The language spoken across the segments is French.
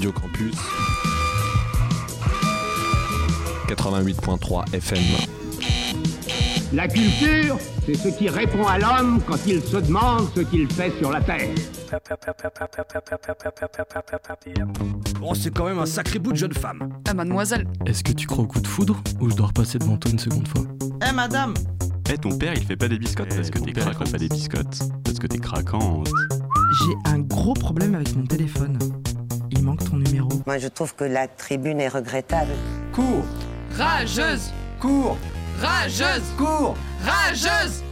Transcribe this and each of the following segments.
Radio Campus 88.3 FM. La culture, c'est ce qui répond à l'homme quand il se demande ce qu'il fait sur la terre. Oh, c'est quand même un sacré bout de jeune femme. Ah, mademoiselle. Est-ce que tu crois au coup de foudre ou je dois repasser devant toi une seconde fois Eh madame Eh ton père il fait pas des biscottes Eh, parce que t'es fait pas des biscottes Parce que t'es craquante. J'ai un gros problème avec mon téléphone. Il manque ton numéro. Moi, je trouve que la tribune est regrettable. Cours Rageuse Cours Rageuse Cours Rageuse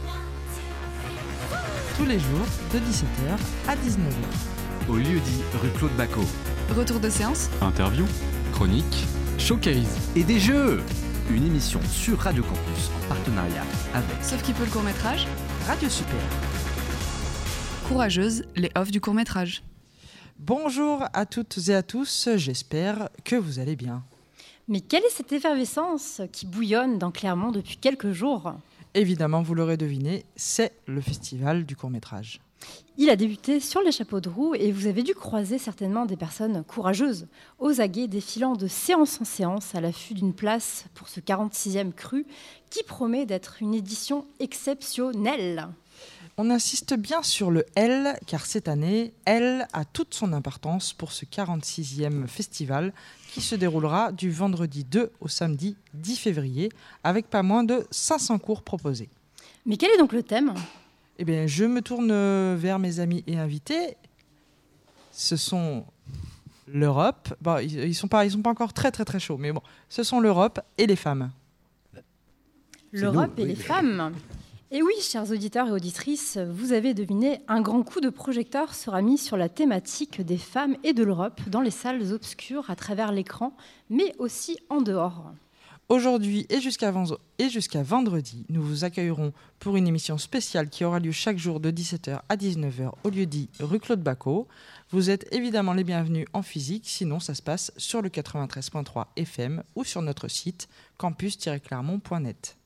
Tous les jours, de 17h à 19h. Au lieu dit rue Claude Bacot. Retour de séance Interview Chronique Showcase Et des jeux Une émission sur Radio Campus en partenariat avec Sauf qui peut le court-métrage Radio Super. Courageuse, les offs du court-métrage. Bonjour à toutes et à tous, j'espère que vous allez bien. Mais quelle est cette effervescence qui bouillonne dans Clermont depuis quelques jours? Évidemment, vous l'aurez deviné, c'est le festival du court-métrage. Il a débuté sur les chapeaux de roue et vous avez dû croiser certainement des personnes courageuses, aux aguets, défilant de séance en séance à l'affût d'une place pour ce 46e cru qui promet d'être une édition exceptionnelle. On insiste bien sur le L, car cette année, L a toute son importance pour ce 46e festival qui se déroulera du vendredi 2 au samedi 10 février, avec pas moins de 500 cours proposés. Mais quel est donc le thème? Eh bien, je me tourne euh, vers mes amis et invités. Ce sont l'Europe. Bon, ils, ils sont pas, ils sont pas encore très très très chauds, mais bon, ce sont l'Europe et les femmes. L'Europe et oui, les femmes. Et oui, chers auditeurs et auditrices, vous avez deviné, un grand coup de projecteur sera mis sur la thématique des femmes et de l'Europe dans les salles obscures à travers l'écran, mais aussi en dehors. Aujourd'hui et jusqu'à vendredi, nous vous accueillerons pour une émission spéciale qui aura lieu chaque jour de 17h à 19h au lieu dit rue Claude Bacot. Vous êtes évidemment les bienvenus en physique, sinon ça se passe sur le 93.3 FM ou sur notre site campus-clermont.net.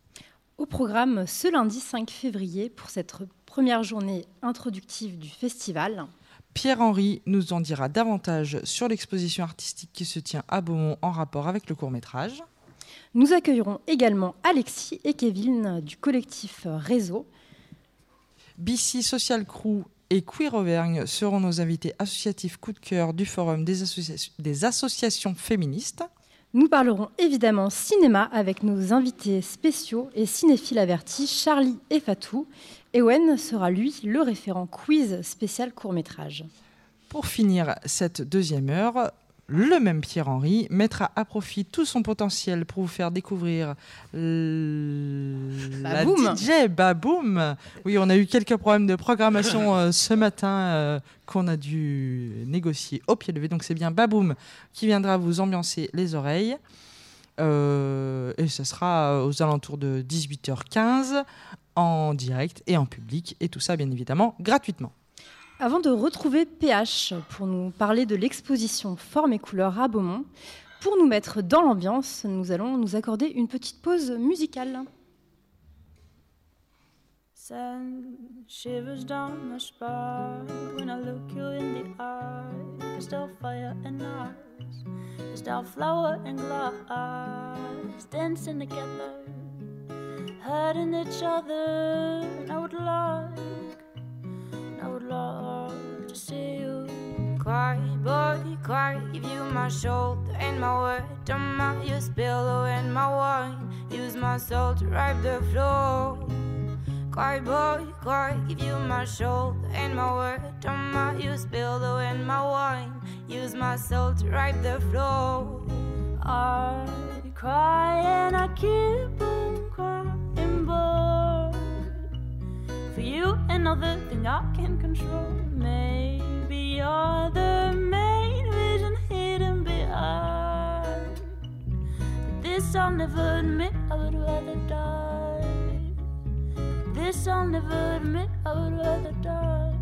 Au programme ce lundi 5 février pour cette première journée introductive du festival. Pierre-Henri nous en dira davantage sur l'exposition artistique qui se tient à Beaumont en rapport avec le court-métrage. Nous accueillerons également Alexis et Kevin du collectif Réseau. BC Social Crew et Queer Auvergne seront nos invités associatifs coup de cœur du Forum des, associa- des associations féministes. Nous parlerons évidemment cinéma avec nos invités spéciaux et cinéphiles avertis Charlie et Fatou. Ewen sera lui le référent quiz spécial court-métrage. Pour finir cette deuxième heure, le même Pierre-Henri mettra à profit tout son potentiel pour vous faire découvrir la. DJ Baboum. Oui, on a eu quelques problèmes de programmation euh, ce matin euh, qu'on a dû négocier au pied levé. Donc c'est bien Baboum qui viendra vous ambiancer les oreilles. Euh, et ce sera aux alentours de 18h15 en direct et en public. Et tout ça, bien évidemment, gratuitement. Avant de retrouver PH pour nous parler de l'exposition Formes et couleurs à Beaumont, pour nous mettre dans l'ambiance, nous allons nous accorder une petite pause musicale. Like to see you Cry, boy, cry. Give you my shoulder and my word. On my use pillow and my wine. Use my soul to wipe the floor. Cry, boy, cry. Give you my shoulder and my word. On my use pillow and my wine. Use my soul to wipe the floor. I cry and I keep on crying, boy. For you, another thing I can control. Maybe you're the main vision hidden behind. But this I'll never admit, I would rather die. This I'll never admit, I would rather die.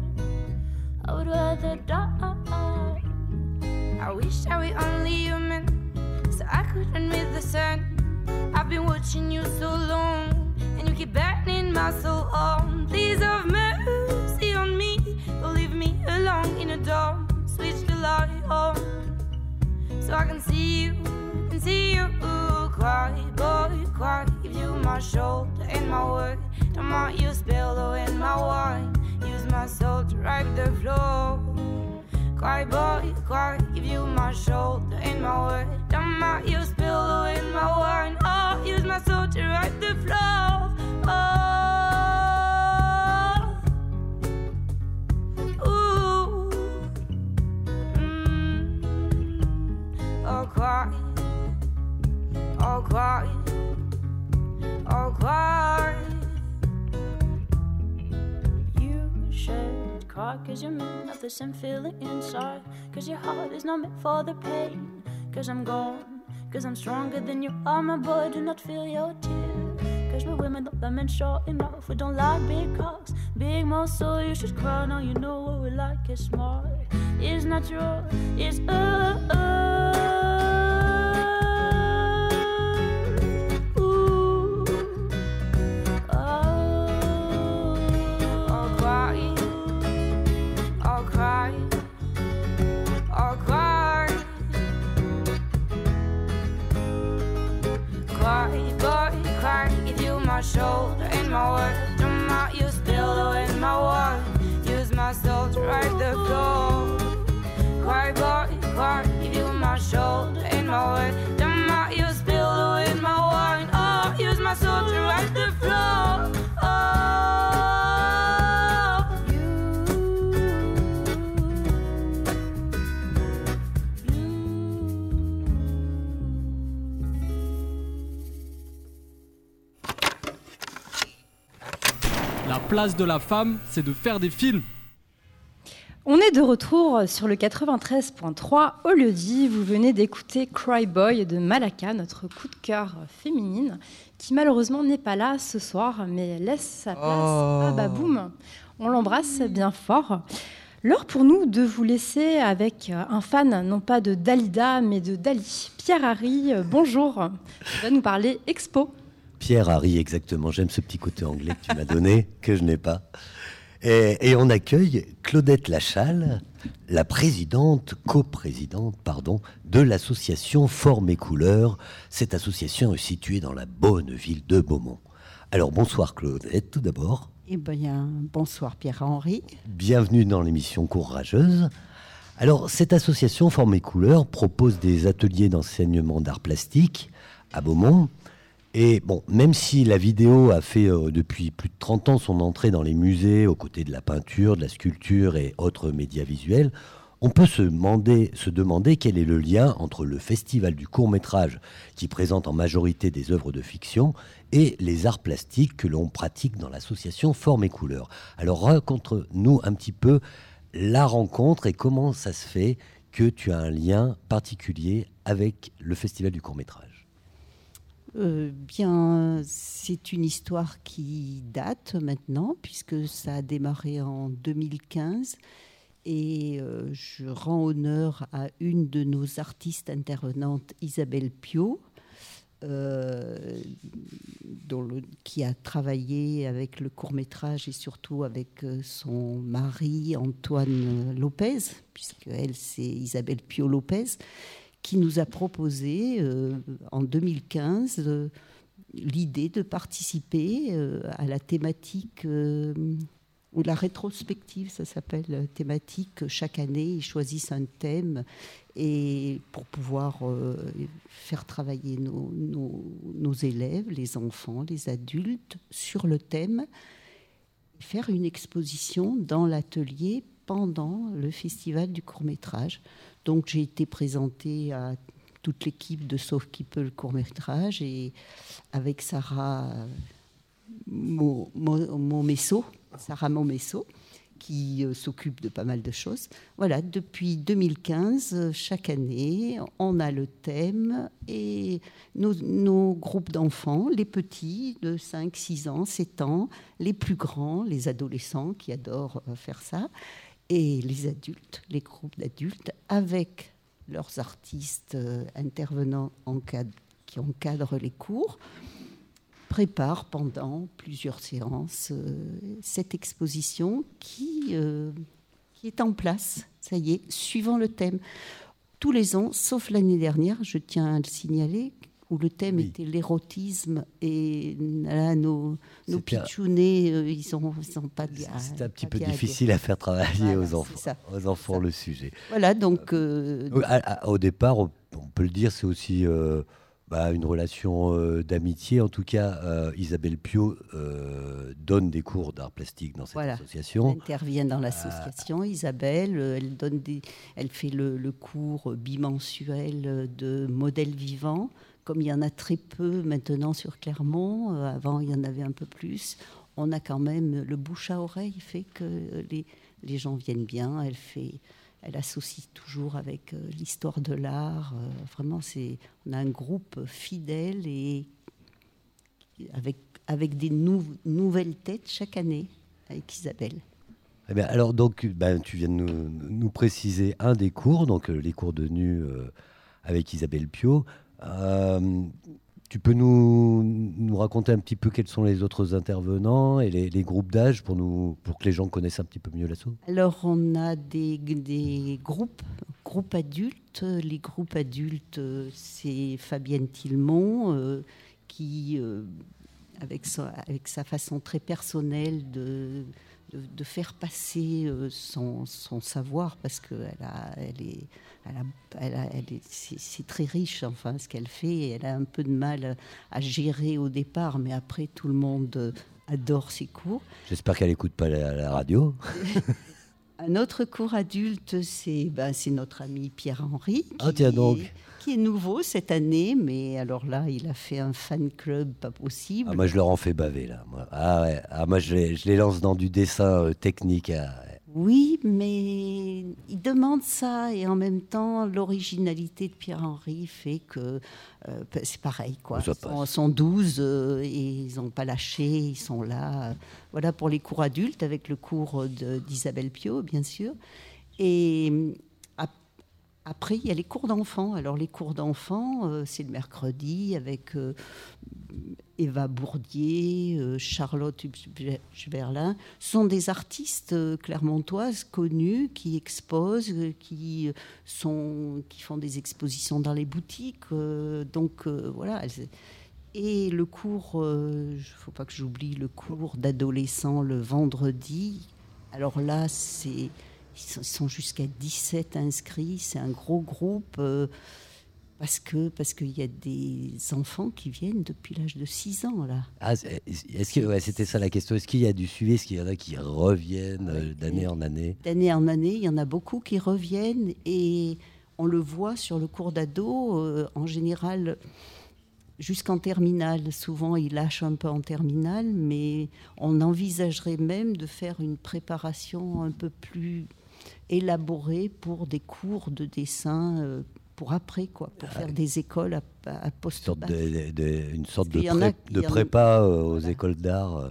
I would rather die. I wish I were only human, so I could with the sun. I've been watching you so long, and you keep burning my soul on. Have mercy on me, alone in a dorm. Switch the light on. So I can see you, and see you cry, boy, cry. Give you my shoulder and my word. Don't want you spill away my wine. Use my soul to wipe the floor. Cry, boy, cry. Give you my shoulder and my word. Don't want you spill away my wine. Oh, use my soul to wipe the floor. Oh. Oh, cry. Oh, cry. Oh. You should cry cause you're meant of the same feeling inside. Cause your heart is not meant for the pain. Cause I'm gone. Cause I'm stronger than you are, my boy. Do not feel your tears. Cause we're women, don't let men short enough. We don't like big cocks, big muscle. You should cry now, you know what we like. It's smart, it's natural, it's uh, uh. My shoulder and my word. Don't mind you spill away my wine. Use my soul to write the floor. Cry, cry. Give you my shoulder and my word. Place de la femme, c'est de faire des films. On est de retour sur le 93.3 au lieu-dit. Vous venez d'écouter Cry Boy de Malaka, notre coup de cœur féminine, qui malheureusement n'est pas là ce soir, mais laisse sa place Oh. à Baboum. On l'embrasse bien fort. L'heure pour nous de vous laisser avec un fan, non pas de Dalida, mais de Dali. Pierre Harry, bonjour. Tu vas nous parler expo. Pierre Harry, exactement. J'aime ce petit côté anglais que tu m'as donné, que je n'ai pas. Et, et on accueille Claudette Lachal, la présidente, coprésidente, pardon, de l'association Forme et Couleurs. Cette association est située dans la bonne ville de Beaumont. Alors bonsoir Claudette, tout d'abord. Eh bien, bonsoir Pierre-Henri. Bienvenue dans l'émission Courageuse. Alors, cette association Forme et Couleurs propose des ateliers d'enseignement d'art plastique à Beaumont. Et bon, même si la vidéo a fait euh, depuis plus de 30 ans son entrée dans les musées aux côtés de la peinture, de la sculpture et autres médias visuels, on peut se demander, quel est le lien entre le festival du court métrage, qui présente en majorité des œuvres de fiction, et les arts plastiques que l'on pratique dans l'association Forme et Couleurs. Alors raconte-nous un petit peu la rencontre et comment ça se fait que tu as un lien particulier avec le festival du court métrage. Euh, bien, c'est une histoire qui date maintenant, puisque ça a démarré en 2015. Et euh, je rends honneur à une de nos artistes intervenantes, Isabelle Pio, euh, qui a travaillé avec le court métrage et surtout avec son mari Antoine Lopez, puisque elle c'est Isabelle Pio Lopez, qui nous a proposé euh, en 2015 euh, l'idée de participer euh, à la thématique ou la rétrospective, ça s'appelle thématique. Chaque année, ils choisissent un thème et pour pouvoir faire travailler nos, nos- élèves, les enfants, les adultes sur le thème, faire une exposition dans l'atelier pendant le festival du court métrage. Donc j'ai été présentée à toute l'équipe de Sauf qui peut le court métrage et avec Sarah euh, Mo- Mo- Momesso, Sarah Momesso, qui euh, s'occupe de pas mal de choses. Voilà, depuis 2015, euh, chaque année, on a le thème et nos, nos groupes d'enfants, les petits de 5, 6 ans, 7 ans, les plus grands, les adolescents qui adorent faire ça, et les adultes, les groupes d'adultes, avec leurs artistes euh, intervenants qui encadrent les cours prépare pendant plusieurs séances euh, cette exposition qui, euh, qui est en place, ça y est, suivant le thème. tous les ans, sauf l'année dernière, je tiens à le signaler, où le thème était l'érotisme et là, nos, nos euh, ils n'ont ils ont pas C'est un petit peu difficile à faire travailler aux enfants, aux enfants le sujet. Voilà, donc. euh, Donc, à- à- au départ, on, on peut le dire, c'est aussi euh, bah, une relation euh, d'amitié. En tout cas, euh, Isabelle Pio euh, donne des cours d'art plastique dans cette Voilà. association. Elle intervient dans l'association, Isabelle. Elle, donne des, elle fait le, le cours bimensuel de modèles vivants. Comme il y en a très peu maintenant sur Clermont, euh, avant il y en avait un peu plus, on a quand même le bouche à oreille fait que les, gens viennent bien. Elle fait, elle associe toujours avec euh, l'histoire de l'art. euh, vraiment, on a un groupe fidèle et avec, avec des nou- nouvelles têtes chaque année avec Isabelle. Eh alors, donc, ben, tu viens de nous, préciser un des cours, donc les cours de nu avec Isabelle Pio. Euh, tu peux nous, nous raconter un petit peu quels sont les autres intervenants et les, groupes d'âge pour, pour que les gens connaissent un petit peu mieux l'assaut? Alors, on a des, des groupes, groupes adultes. Les groupes adultes, c'est Fabienne Tillemont euh, qui, euh, avec, sa, avec sa façon très personnelle de, de, de faire passer euh, son, son savoir, parce qu'elle a, elle est, elle a, elle a- elle est- c'est c'est très riche, enfin, ce qu'elle fait. et Elle a un peu de mal à gérer au départ, mais après, tout le monde euh, adore ses cours. J'espère qu'elle n'écoute pas la, la radio. Un autre cours adulte, c'est ben, c'est notre ami Pierre-Henri. Ah, qui tiens est- donc. Qui est nouveau cette année, mais alors là, il a fait un fan club pas possible. Ah, moi, je leur en fais baver, là. Moi, ah, ouais. ah, moi je, les, je les lance dans du dessin euh, technique. ah, ouais. Oui, mais il demande ça et en même temps, l'originalité de Pierre-Henri fait que euh, c'est pareil. Quoi. Ils sont, sont 12 euh, et ils n'ont pas lâché, ils sont là. voilà pour les cours adultes avec le cours d'Isabelle Pio, bien sûr. Et après, il y a les cours d'enfants. Alors, les cours d'enfants, euh, c'est le mercredi avec euh, Eva Bourdier, euh, Charlotte Juberlin. Ce sont des artistes clermontoises connues qui exposent, qui, qui font des expositions dans les boutiques. donc, voilà. et le cours, il ne faut pas que j'oublie le cours d'adolescents le vendredi. Alors là, c'est, ils sont, jusqu'à 17 inscrits. C'est un gros groupe euh, parce que parce qu'il y a des enfants qui viennent depuis l'âge de 6 ans là. Ah, est-ce que ouais, c'était ça la question Est-ce qu'il y a du suivi? Est-ce qu'il y en a qui reviennent euh, d'année en année? D'année en année, il y en a beaucoup qui reviennent et on le voit sur le cours d'ado. euh, en général, jusqu'en terminale, souvent ils lâchent un peu en terminale, mais on envisagerait même de faire une préparation un peu plus élaborée pour des cours de dessin. euh, pour après, quoi, pour faire des écoles à, à post sorte de- de- Une sorte de, a- de en prépa euh, aux écoles d'art. euh.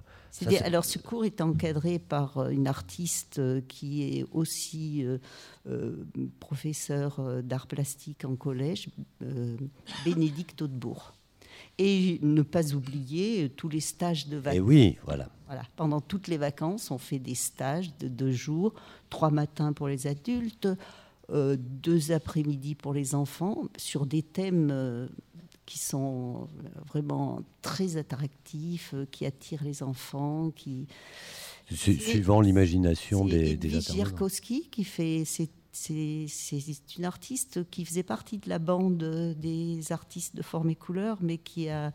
Alors ce cours est encadré par une artiste qui est aussi euh, euh, professeure d'art plastique en collège, euh, Bénédicte Hautebourg. Et ne pas oublier euh, tous les stages de vacances. Et oui, voilà. Voilà. Pendant toutes les vacances, on fait des stages de deux jours, trois matins pour les adultes, euh, deux après-midi pour les enfants, sur des thèmes euh, qui sont vraiment très attractifs, euh, qui attirent les enfants, qui Su- Suivant l'imagination des, des intervenants. Qui fait. C'est, c'est, une artiste qui faisait partie de la bande des artistes de forme et couleur, mais qui a,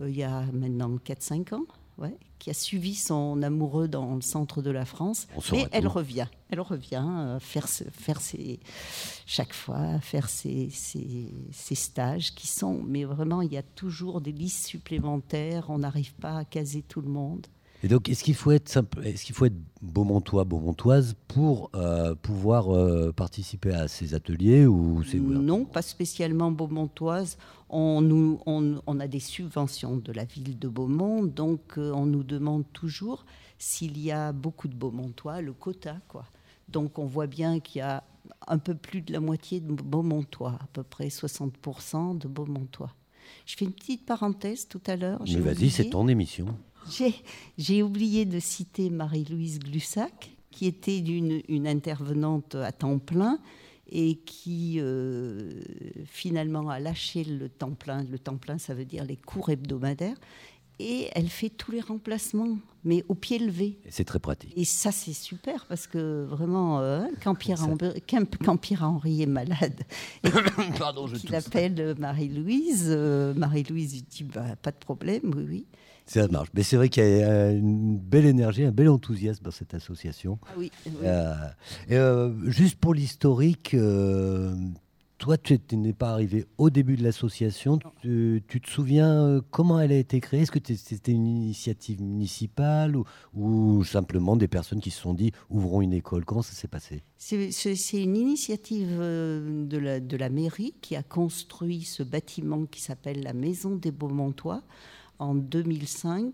euh, il y a maintenant 4-5 ans, ouais, qui a suivi son amoureux dans le centre de la France. Mais elle revient. Elle revient euh, faire, ce- faire ses, chaque fois, faire ses, ses- ses stages qui sont. Mais vraiment, il y a toujours des listes supplémentaires. On n'arrive pas à caser tout le monde. Et donc, est-ce qu'il faut être simple, est-ce qu'il faut être beaumontois, beaumontoise pour euh, pouvoir euh, participer à ces ateliers ou c'est Non, pas spécialement beaumontoise. On, nous, on, on a des subventions de la ville de Beaumont, donc euh, on nous demande toujours s'il y a beaucoup de beaumontois, le quota, quoi. Donc on voit bien qu'il y a un peu plus de la moitié de beaumontois, à peu près 60% de beaumontois. Je fais une petite parenthèse tout à l'heure. Mais vas-y, c'est ton émission. J'ai- oublié de citer Marie-Louise Glussac, qui était une, une intervenante à temps plein et qui euh, finalement a lâché le temps plein. Le temps plein, ça veut dire les cours hebdomadaires. Et elle fait tous les remplacements, mais au pied levé. C'est très pratique. Et ça, c'est super parce que vraiment, euh, quand, Pierre Henri, quand, quand Pierre Henri est malade, et Pardon, je qu'il tousse. appelle Marie-Louise, euh, Marie-Louise dit bah, pas de problème, oui, oui. Ça marche. Mais c'est vrai qu'il y a une belle énergie, un bel enthousiasme dans cette association. Ah oui, oui. Euh, et, euh, juste pour l'historique, euh, toi, tu n'es pas arrivé au début de l'association. Tu, tu te souviens euh, comment elle a été créée? Est-ce que c'était une initiative municipale ou, ou simplement des personnes qui se sont dit ouvrons une école? Comment ça s'est passé? C'est une initiative euh, de la, de la mairie qui a construit ce bâtiment qui s'appelle la Maison des Beaumontois en 2005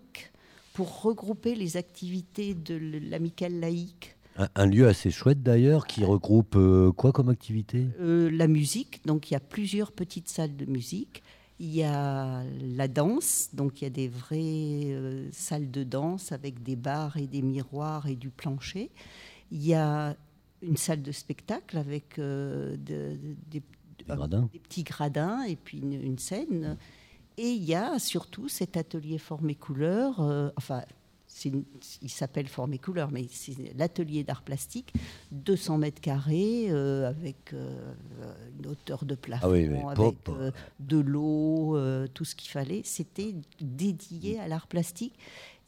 pour regrouper les activités de l'amicale laïque. un, un lieu assez chouette d'ailleurs qui regroupe euh, quoi comme activité? Euh, la musique, donc il y a plusieurs petites salles de musique. Il y a la danse, donc il y a des vraies euh, salles de danse avec des bars et des miroirs et du plancher. Il y a une salle de spectacle avec de- de- des, Des gradins. des petits gradins et puis une, une scène. Et il y a surtout cet atelier forme et couleur, euh, enfin, une- il s'appelle forme et couleur, mais c'est l'atelier d'art plastique, 200 mètres carrés, euh, avec euh, une hauteur de plafond, Ah oui, avec euh, de l'eau, tout ce qu'il fallait. C'était dédié à l'art plastique.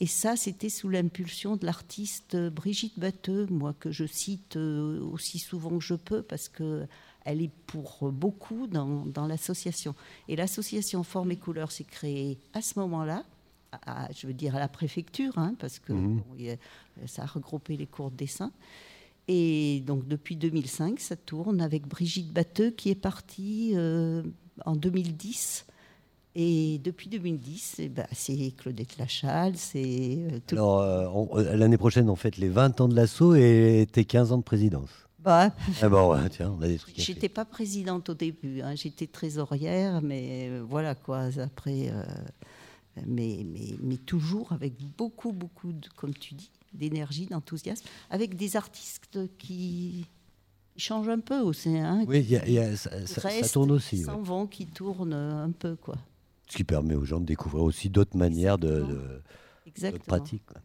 Et ça, c'était sous l'impulsion de l'artiste Brigitte Batteux, moi que je cite aussi souvent que je peux, parce que elle est pour beaucoup dans, dans l'association. Et l'association Forme et Couleur s'est créée à ce moment-là, à- je veux dire à la préfecture, hein, parce que Mhm. bon, ça a regroupé les cours de dessin. Et donc depuis 2005, ça tourne avec Brigitte Batteux qui est partie euh, en 2010. Et depuis 2010, eh ben, c'est Claudette Lachal, c'est euh. Alors, euh, l'année prochaine, on fête les 20 ans de l'assaut et tes 15 ans de présidence. Bah, Ah bon, ouais, tiens, on a des trucs à faire. J'étais pas présidente au début, hein, j'étais trésorière, mais euh, voilà quoi. Après, euh, mais, mais, mais toujours avec beaucoup, beaucoup, de, comme tu dis, d'énergie, d'enthousiasme, avec des artistes qui changent un peu aussi. Hein, Oui, qui il y a- il y a- ça- ça- ça restent, tourne aussi, s'en ouais. vont, qui tournent un peu quoi. Ce qui permet aux gens de découvrir aussi d'autres manières de, de- pratiques. quoi.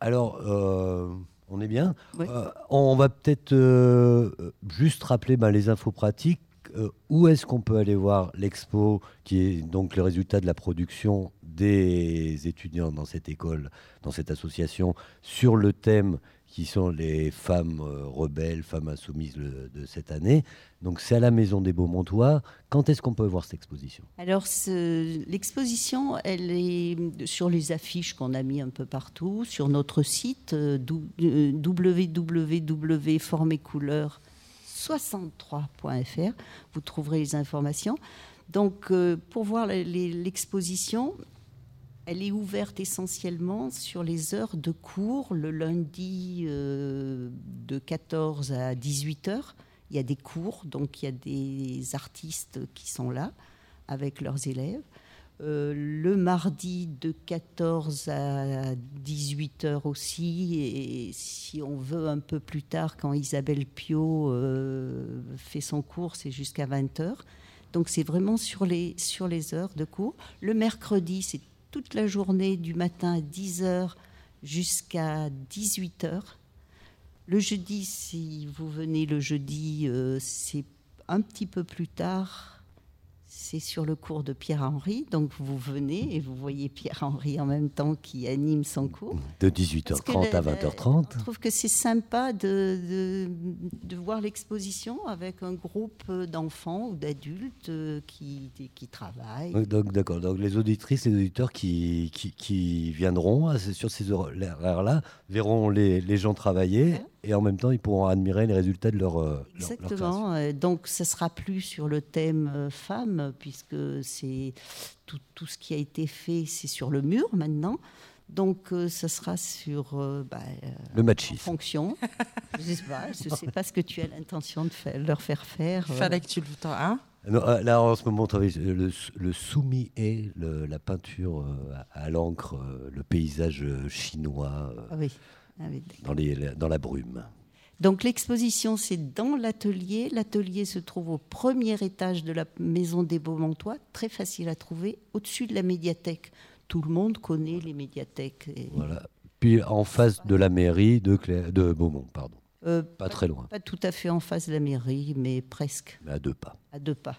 Alors, euh, on est bien. Oui. Euh, on va peut-être euh, juste rappeler ben, les infos pratiques. Euh, où est-ce qu'on peut aller voir l'expo, qui est donc le résultat de la production des étudiants dans cette école, dans cette association, sur le thème qui sont les femmes rebelles, femmes insoumises le- de cette année? Donc c'est à la Maison des Beaumontois. Quand est-ce qu'on peut voir cette exposition? Alors, l'exposition, elle est sur les affiches qu'on a mis un peu partout, sur notre site euh, euh, www.formecouleurs63.fr. Vous trouverez les informations. Donc, euh, pour voir l'exposition, elle est ouverte essentiellement sur les heures de cours, le lundi de 14 à 18 heures. Il y a des cours, donc il y a des artistes qui sont là avec leurs élèves. Euh, le mardi de 14 à 18 heures aussi, et si on veut un peu plus tard, quand Isabelle Pio euh, fait son cours, c'est jusqu'à 20 heures. Donc c'est vraiment sur les, sur les heures de cours. Le mercredi, c'est toute la journée du matin à 10 heures jusqu'à 18 heures. Le jeudi, si vous venez le jeudi, euh, c'est un petit peu plus tard. C'est sur le cours de Pierre-Henri. Donc vous venez et vous voyez Pierre-Henri en même temps qui anime son cours. De Parce que 18h30 à le- le- 20h30 Je trouve que c'est sympa de, de, de voir l'exposition avec un groupe d'enfants ou d'adultes euh, qui, qui travaillent. Donc, d'accord. Donc, les auditrices, les auditeurs qui, qui, qui viendront sur ces horaires-là verront les, les gens travailler et en même temps, ils pourront admirer les résultats de leur, euh, leur- leur. Exactement. Euh, Donc, ce sera plus sur le thème euh, femmes, puisque c'est tout, tout ce qui a été fait, c'est sur le mur maintenant. Donc, euh, ce sera sur bah, Le machisme. en fonction. je sais pas, je sais pas ce que tu as l'intention de faire- leur faire faire. euh. Fallait que tu le hein? Non, là, en ce moment, on travaille sur le, le soumi et la peinture à, à l'encre, le paysage chinois Ah oui. Ah oui, dans, les, dans la brume. Donc l'exposition, c'est dans l'atelier. L'atelier se trouve au premier étage de la maison des Beaumontois, très facile à trouver, au-dessus de la médiathèque. Tout le monde connaît les médiathèques. et- Voilà. Puis en face de la mairie de, Clé- de Beaumont, pardon. Euh, Pas très loin, Pas tout à fait en face de la mairie, mais presque, mais à deux pas. à deux pas.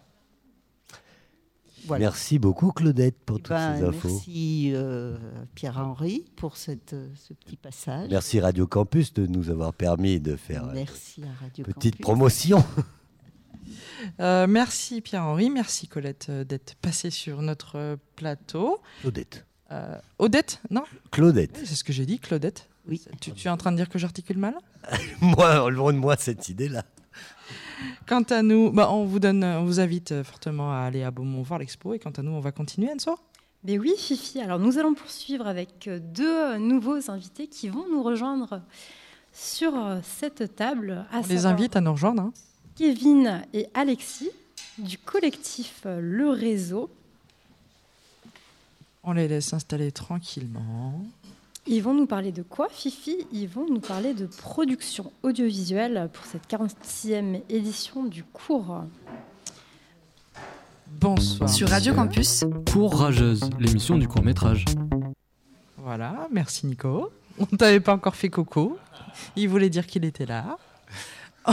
Voilà. Merci beaucoup Claudette pour toutes Ben, ces infos. Merci euh, Pierre-Henri pour cette, euh, ce petit passage. Merci Radio Campus de nous avoir permis de faire euh, Merci à Radio petite Campus. promotion. Euh, merci Pierre-Henri, merci Colette euh, d'être passée sur notre euh, plateau. Claudette. Euh, Odette, non? Claudette. Oui, C'est ce que j'ai dit, Claudette. Oui. Tu, tu es en train de dire que j'articule mal? Moi, loin de moi cette idée-là. Quant à nous, bah, on vous donne, on vous invite euh, fortement à aller à Beaumont voir l'expo. Et quant à nous, on va continuer, Anso. Mais oui, Fifi. Alors, nous allons poursuivre avec euh, deux nouveaux invités qui vont nous rejoindre sur euh, cette table. À On les invite à nous rejoindre. hein. Kevin et Alexis du collectif euh, Le Réseau. On les laisse s'installer tranquillement. Ils vont nous parler de quoi, Fifi? Ils vont nous parler de production audiovisuelle pour cette 46e édition du cours. Bonsoir. Sur Radio Campus, Courageuse, l'émission du court métrage. Voilà, merci Nico. On t'avait pas encore fait coco. Il voulait dire qu'il était là.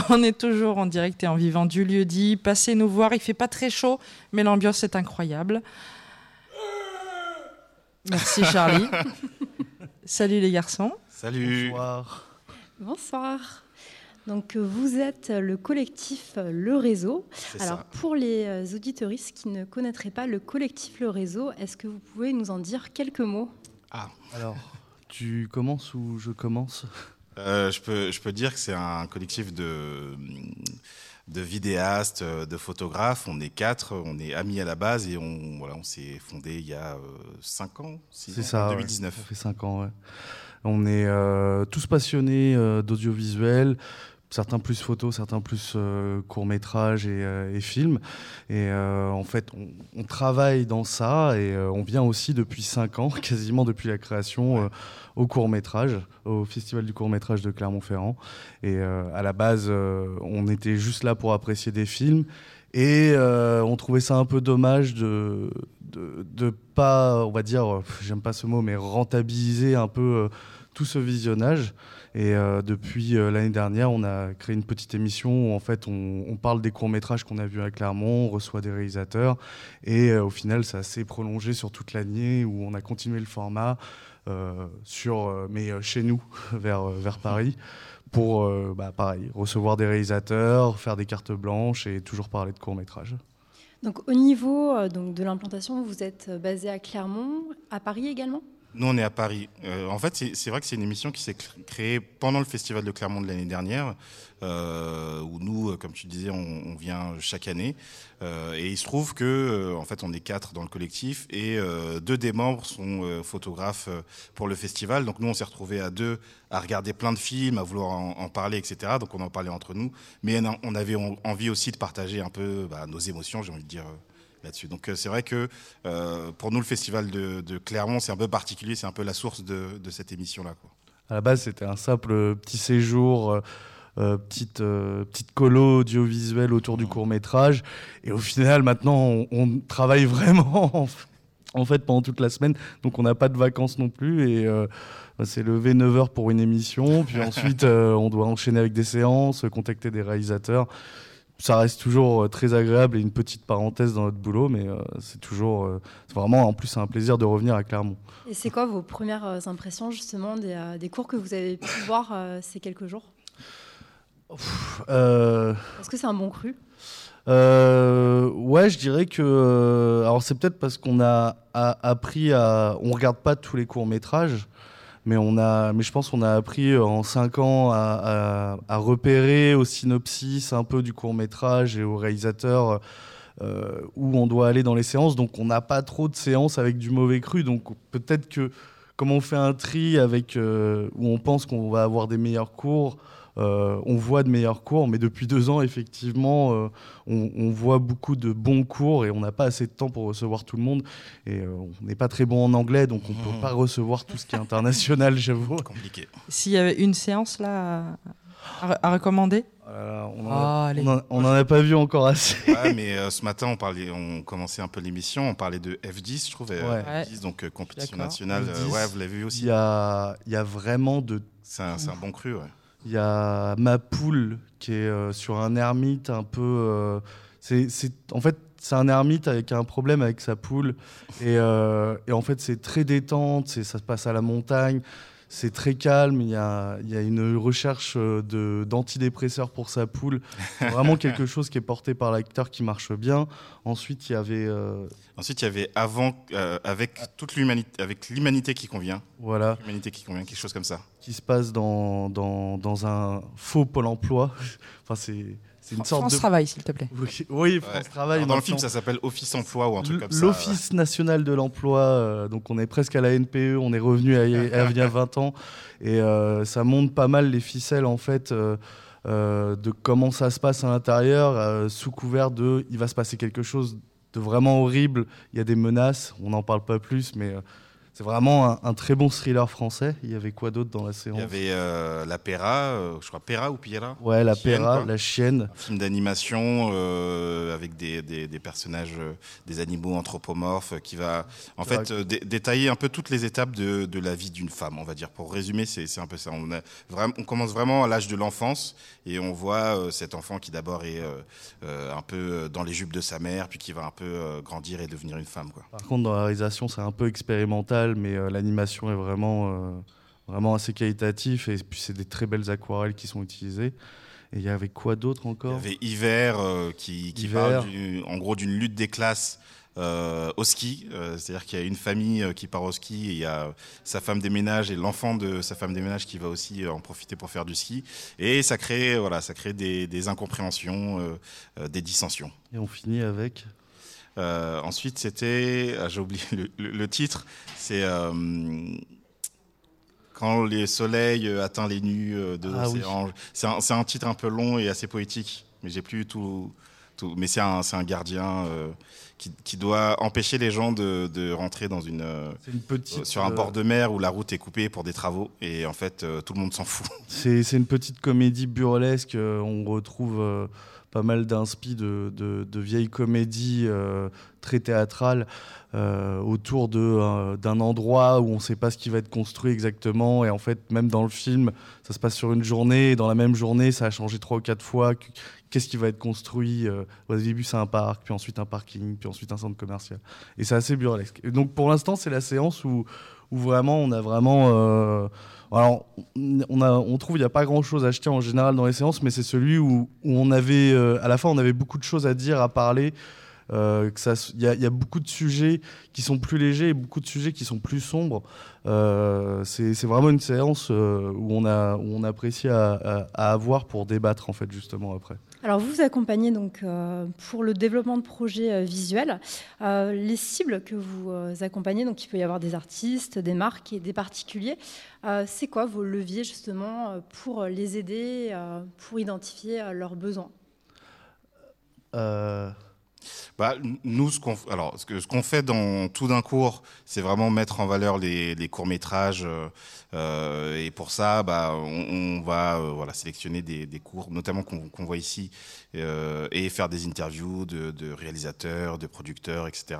On est toujours en direct et en vivant du lieu dit. Passez nous voir. Il fait pas très chaud, mais l'ambiance est incroyable. Merci Charlie. Salut les garçons. Salut. Bonsoir. Donc euh, vous êtes le collectif euh, Le Réseau. C'est Alors ça. pour les euh, auditeuristes qui ne connaîtraient pas le collectif Le Réseau, est-ce que vous pouvez nous en dire quelques mots? Ah. Alors, tu commences ou je commence? Euh, je, peux, je peux dire que c'est un collectif de, de vidéastes, euh, de photographes. On est quatre, on est amis à la base et on, voilà, on s'est fondé il y a euh, cinq ans, six C'est ans, ça. en ouais. 2019. Ça fait 5 ans, ouais. On est euh, tous passionnés euh, d'audiovisuel, certains plus photos, certains plus euh, courts-métrages et, euh, et films. Et euh, en fait, on, travaille dans ça et on vient aussi depuis 5 ans, quasiment depuis la création, au court-métrage, au Festival du court-métrage de Clermont-Ferrand. Et à la base, on était juste là pour apprécier des films. Et on trouvait ça un peu dommage de, de, de pas, on va dire, j'aime pas ce mot, mais rentabiliser un peu tout ce visionnage. Et euh, depuis euh, l'année dernière, on a créé une petite émission où en fait on, parle des courts métrages qu'on a vus à Clermont, on reçoit des réalisateurs, et euh, au final, ça s'est prolongé sur toute l'année où on a continué le format sur, mais chez nous, vers vers Paris pour, bah, pareil, recevoir des réalisateurs, faire des cartes blanches et toujours parler de courts-métrages. Donc au niveau donc, de l'implantation, vous êtes basé à Clermont, à Paris également? Nous, on est à Paris. Euh, en fait, c'est vrai que c'est une émission qui s'est cr- créée pendant le Festival de Clermont de l'année dernière, euh, où nous, euh, comme tu disais, on, vient chaque année. Et il se trouve que, en fait, on est quatre dans le collectif et deux des membres sont photographes pour le festival. Donc nous, on s'est retrouvés à deux à regarder plein de films, à vouloir en, parler, etc. Donc on en parlait entre nous. Mais on- avait en- envie aussi de partager un peu bah, nos émotions, j'ai envie de dire. Là-dessus. Donc euh, c'est vrai que euh, pour nous, le festival de, de Clermont, c'est un peu particulier, c'est un peu la source de, de cette émission-là. À la base, c'était un simple euh, petit séjour, euh, petite, euh, petite colo audiovisuelle autour du court métrage. Et au final, maintenant, on, on travaille vraiment en, fait pendant toute la semaine. Donc on n'a pas de vacances non plus. Et euh, bah, c'est levé 9h pour une émission. Puis ensuite, on doit enchaîner avec des séances, contacter des réalisateurs. Ça reste toujours euh, très agréable et une petite parenthèse dans notre boulot, mais euh, c'est toujours euh, vraiment en plus un plaisir de revenir à Clermont. Et c'est quoi vos premières impressions justement des, des cours que vous avez pu voir ces quelques jours? Euh, Est-ce que c'est un bon cru? Euh, ouais, je dirais que. alors, c'est peut-être parce qu'on a, a- appris à. On regarde pas tous les courts-métrages, mais, on a, mais je pense qu'on a appris euh, en cinq ans à, repérer au synopsis un peu du court-métrage et au réalisateur. euh, où on doit aller dans les séances. Donc, on n'a pas trop de séances avec du mauvais cru. Donc, peut-être que comme on fait un tri avec euh, où on pense qu'on va avoir des meilleurs cours, euh, on voit de meilleurs cours. Mais depuis deux ans, effectivement, euh, on, on voit beaucoup de bons cours et on n'a pas assez de temps pour recevoir tout le monde. Et euh, on n'est pas très bon en anglais, donc on ne peut pas recevoir tout ce qui est international, j'avoue. Compliqué. S'il y avait une séance là, À, à recommander? Euh, on en Ah, a- allez. on en- on en a pas vu encore assez. Ouais, mais euh, ce matin, on, parlait, on commençait un peu l'émission, on parlait de F10, je trouve, et, euh, Ouais. F10, donc euh, compétition nationale. euh, F10, ouais, vous l'avez vu aussi. Il y a, il y a vraiment de C'est un, c'est un bon cru, ouais. Il y a ma poule qui est euh, sur un ermite un peu. euh, c'est, c'est- en fait, c'est un ermite avec un problème avec sa poule. Et, euh, et en fait, c'est très détente, c'est, ça se passe à la montagne, c'est très calme. Il y a, il y a une recherche de, d'antidépresseurs pour sa poule. Vraiment quelque chose qui est porté par l'acteur qui marche bien. Ensuite, il y avait. euh, Ensuite, il y avait avant, euh, avec toute l'humanité, avec l'humanité qui convient. Voilà. L'humanité qui convient, quelque chose comme ça. Qui se passe dans, dans, dans un faux Pôle emploi. enfin, c'est, c'est une sorte France de. Travail, s'il te plaît. Oui, oui, France Ouais. Travail. Alors, dans le film, ça s'appelle Office Emploi ou un truc comme ça. L'Office national de l'emploi, euh, donc on est presque à la NPE, on est revenu à, à il y a 20 ans, et euh, ça montre pas mal les ficelles en fait euh, euh, de comment ça se passe à l'intérieur, euh, sous couvert de il va se passer quelque chose de vraiment horrible, il y a des menaces, on n'en parle pas plus, mais euh, c'est vraiment un, un très bon thriller français. Il y avait quoi d'autre dans la séance Il y avait euh, La Pera, euh, je crois Pera ou Piera? Ouais, la Chienne, Pera, quoi. la chienne. Un film d'animation euh, avec des, des- des personnages, des animaux anthropomorphes qui va en fait dé- détailler un peu toutes les étapes de, de la vie d'une femme, on va dire. Pour résumer, c'est un peu ça. On, a vraiment, on commence vraiment à l'âge de l'enfance et on voit cet enfant qui d'abord est un peu dans les jupes de sa mère, puis qui va un peu grandir et devenir une femme. Quoi. Par contre, dans la réalisation, c'est un peu expérimental, mais euh, l'animation est vraiment, euh, vraiment assez qualitatif. Et puis, c'est des très belles aquarelles qui sont utilisées. Et il y avait quoi d'autre encore? Il y avait Hiver euh, qui, qui Hiver. parle du- en gros d'une lutte des classes euh, au ski. Euh, C'est-à-dire qu'il y a une famille qui part au ski et il y a sa femme des ménages et l'enfant de sa femme des ménages qui va aussi en profiter pour faire du ski. Et ça crée, voilà, ça crée des, des incompréhensions, des dissensions. Et on finit avec? Euh, ensuite, c'était, ah, j'ai oublié le, le- le titre, c'est euh, quand le soleil euh, atteint les nues de Ah oui. C'est un, titre un peu long et assez poétique, mais j'ai plus tout. tout mais c'est un, gardien euh, qui, qui doit empêcher les gens de, de rentrer dans une, C'est une petite, sur un bord de mer où la route est coupée pour des travaux et en fait tout le monde s'en fout. C'est une petite comédie burlesque. on retrouve pas mal d'inspi de, de, vieilles comédies euh, très théâtrales euh, autour euh, d'un endroit où on ne sait pas ce qui va être construit exactement. Et en fait, même dans le film, ça se passe sur une journée. Et dans la même journée, ça a changé trois ou quatre fois. Qu- Qu'est-ce qui va être construit euh, Au début, c'est un parc, puis ensuite un parking, puis ensuite un centre commercial. Et c'est assez burlesque. Et donc, pour l'instant, c'est la séance où, où vraiment on a vraiment. Alors, on, trouve qu'il n'y a pas grand chose à acheter en général dans les séances, mais c'est celui où, on avait, euh, à la fin, on avait beaucoup de choses à dire, à parler. euh, Il y, y a beaucoup de sujets qui sont plus légers et beaucoup de sujets qui sont plus sombres. Euh, c'est vraiment une séance où, on a, où on apprécie à- à avoir pour débattre, en fait, justement, après. Alors vous vous accompagnez donc euh, pour le développement de projets euh, visuels. Euh, les cibles que vous accompagnez, donc il peut y avoir des artistes, des marques et des particuliers. C'est quoi vos leviers justement pour les aider, pour identifier leurs besoins? Bah, nous, ce qu'on, fait dans tout d'un cours, c'est vraiment mettre en valeur les, courts métrages. et pour ça, bah, on, va euh, sélectionner des, des cours, notamment qu'on, voit ici, euh, et faire des interviews de réalisateurs, de producteurs, etc.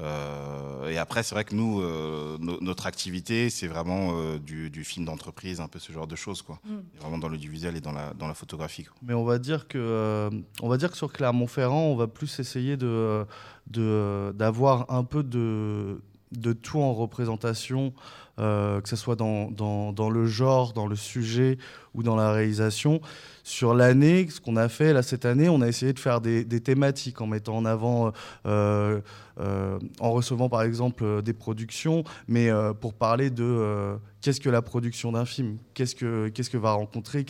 Euh, et après, c'est vrai que nous, euh, no- notre activité, c'est vraiment euh, du, du film d'entreprise, un peu ce genre de choses, quoi. Mm. Vraiment dans l'audiovisuel et dans la, dans la photographie. quoi. Mais on va dire que, euh, on va dire que sur Clermont-Ferrand, on va plus essayer de, de- d'avoir un peu de, de tout en représentation, euh, que ce soit dans, dans, dans le genre, dans le sujet ou dans la réalisation. Sur l'année, ce qu'on a fait là cette année, on a essayé de faire des, thématiques en mettant en avant, euh, euh, en recevant par exemple euh, des productions, mais pour parler de qu'est-ce que la production d'un film, qu'est-ce que qu'est-ce que va rencontrer,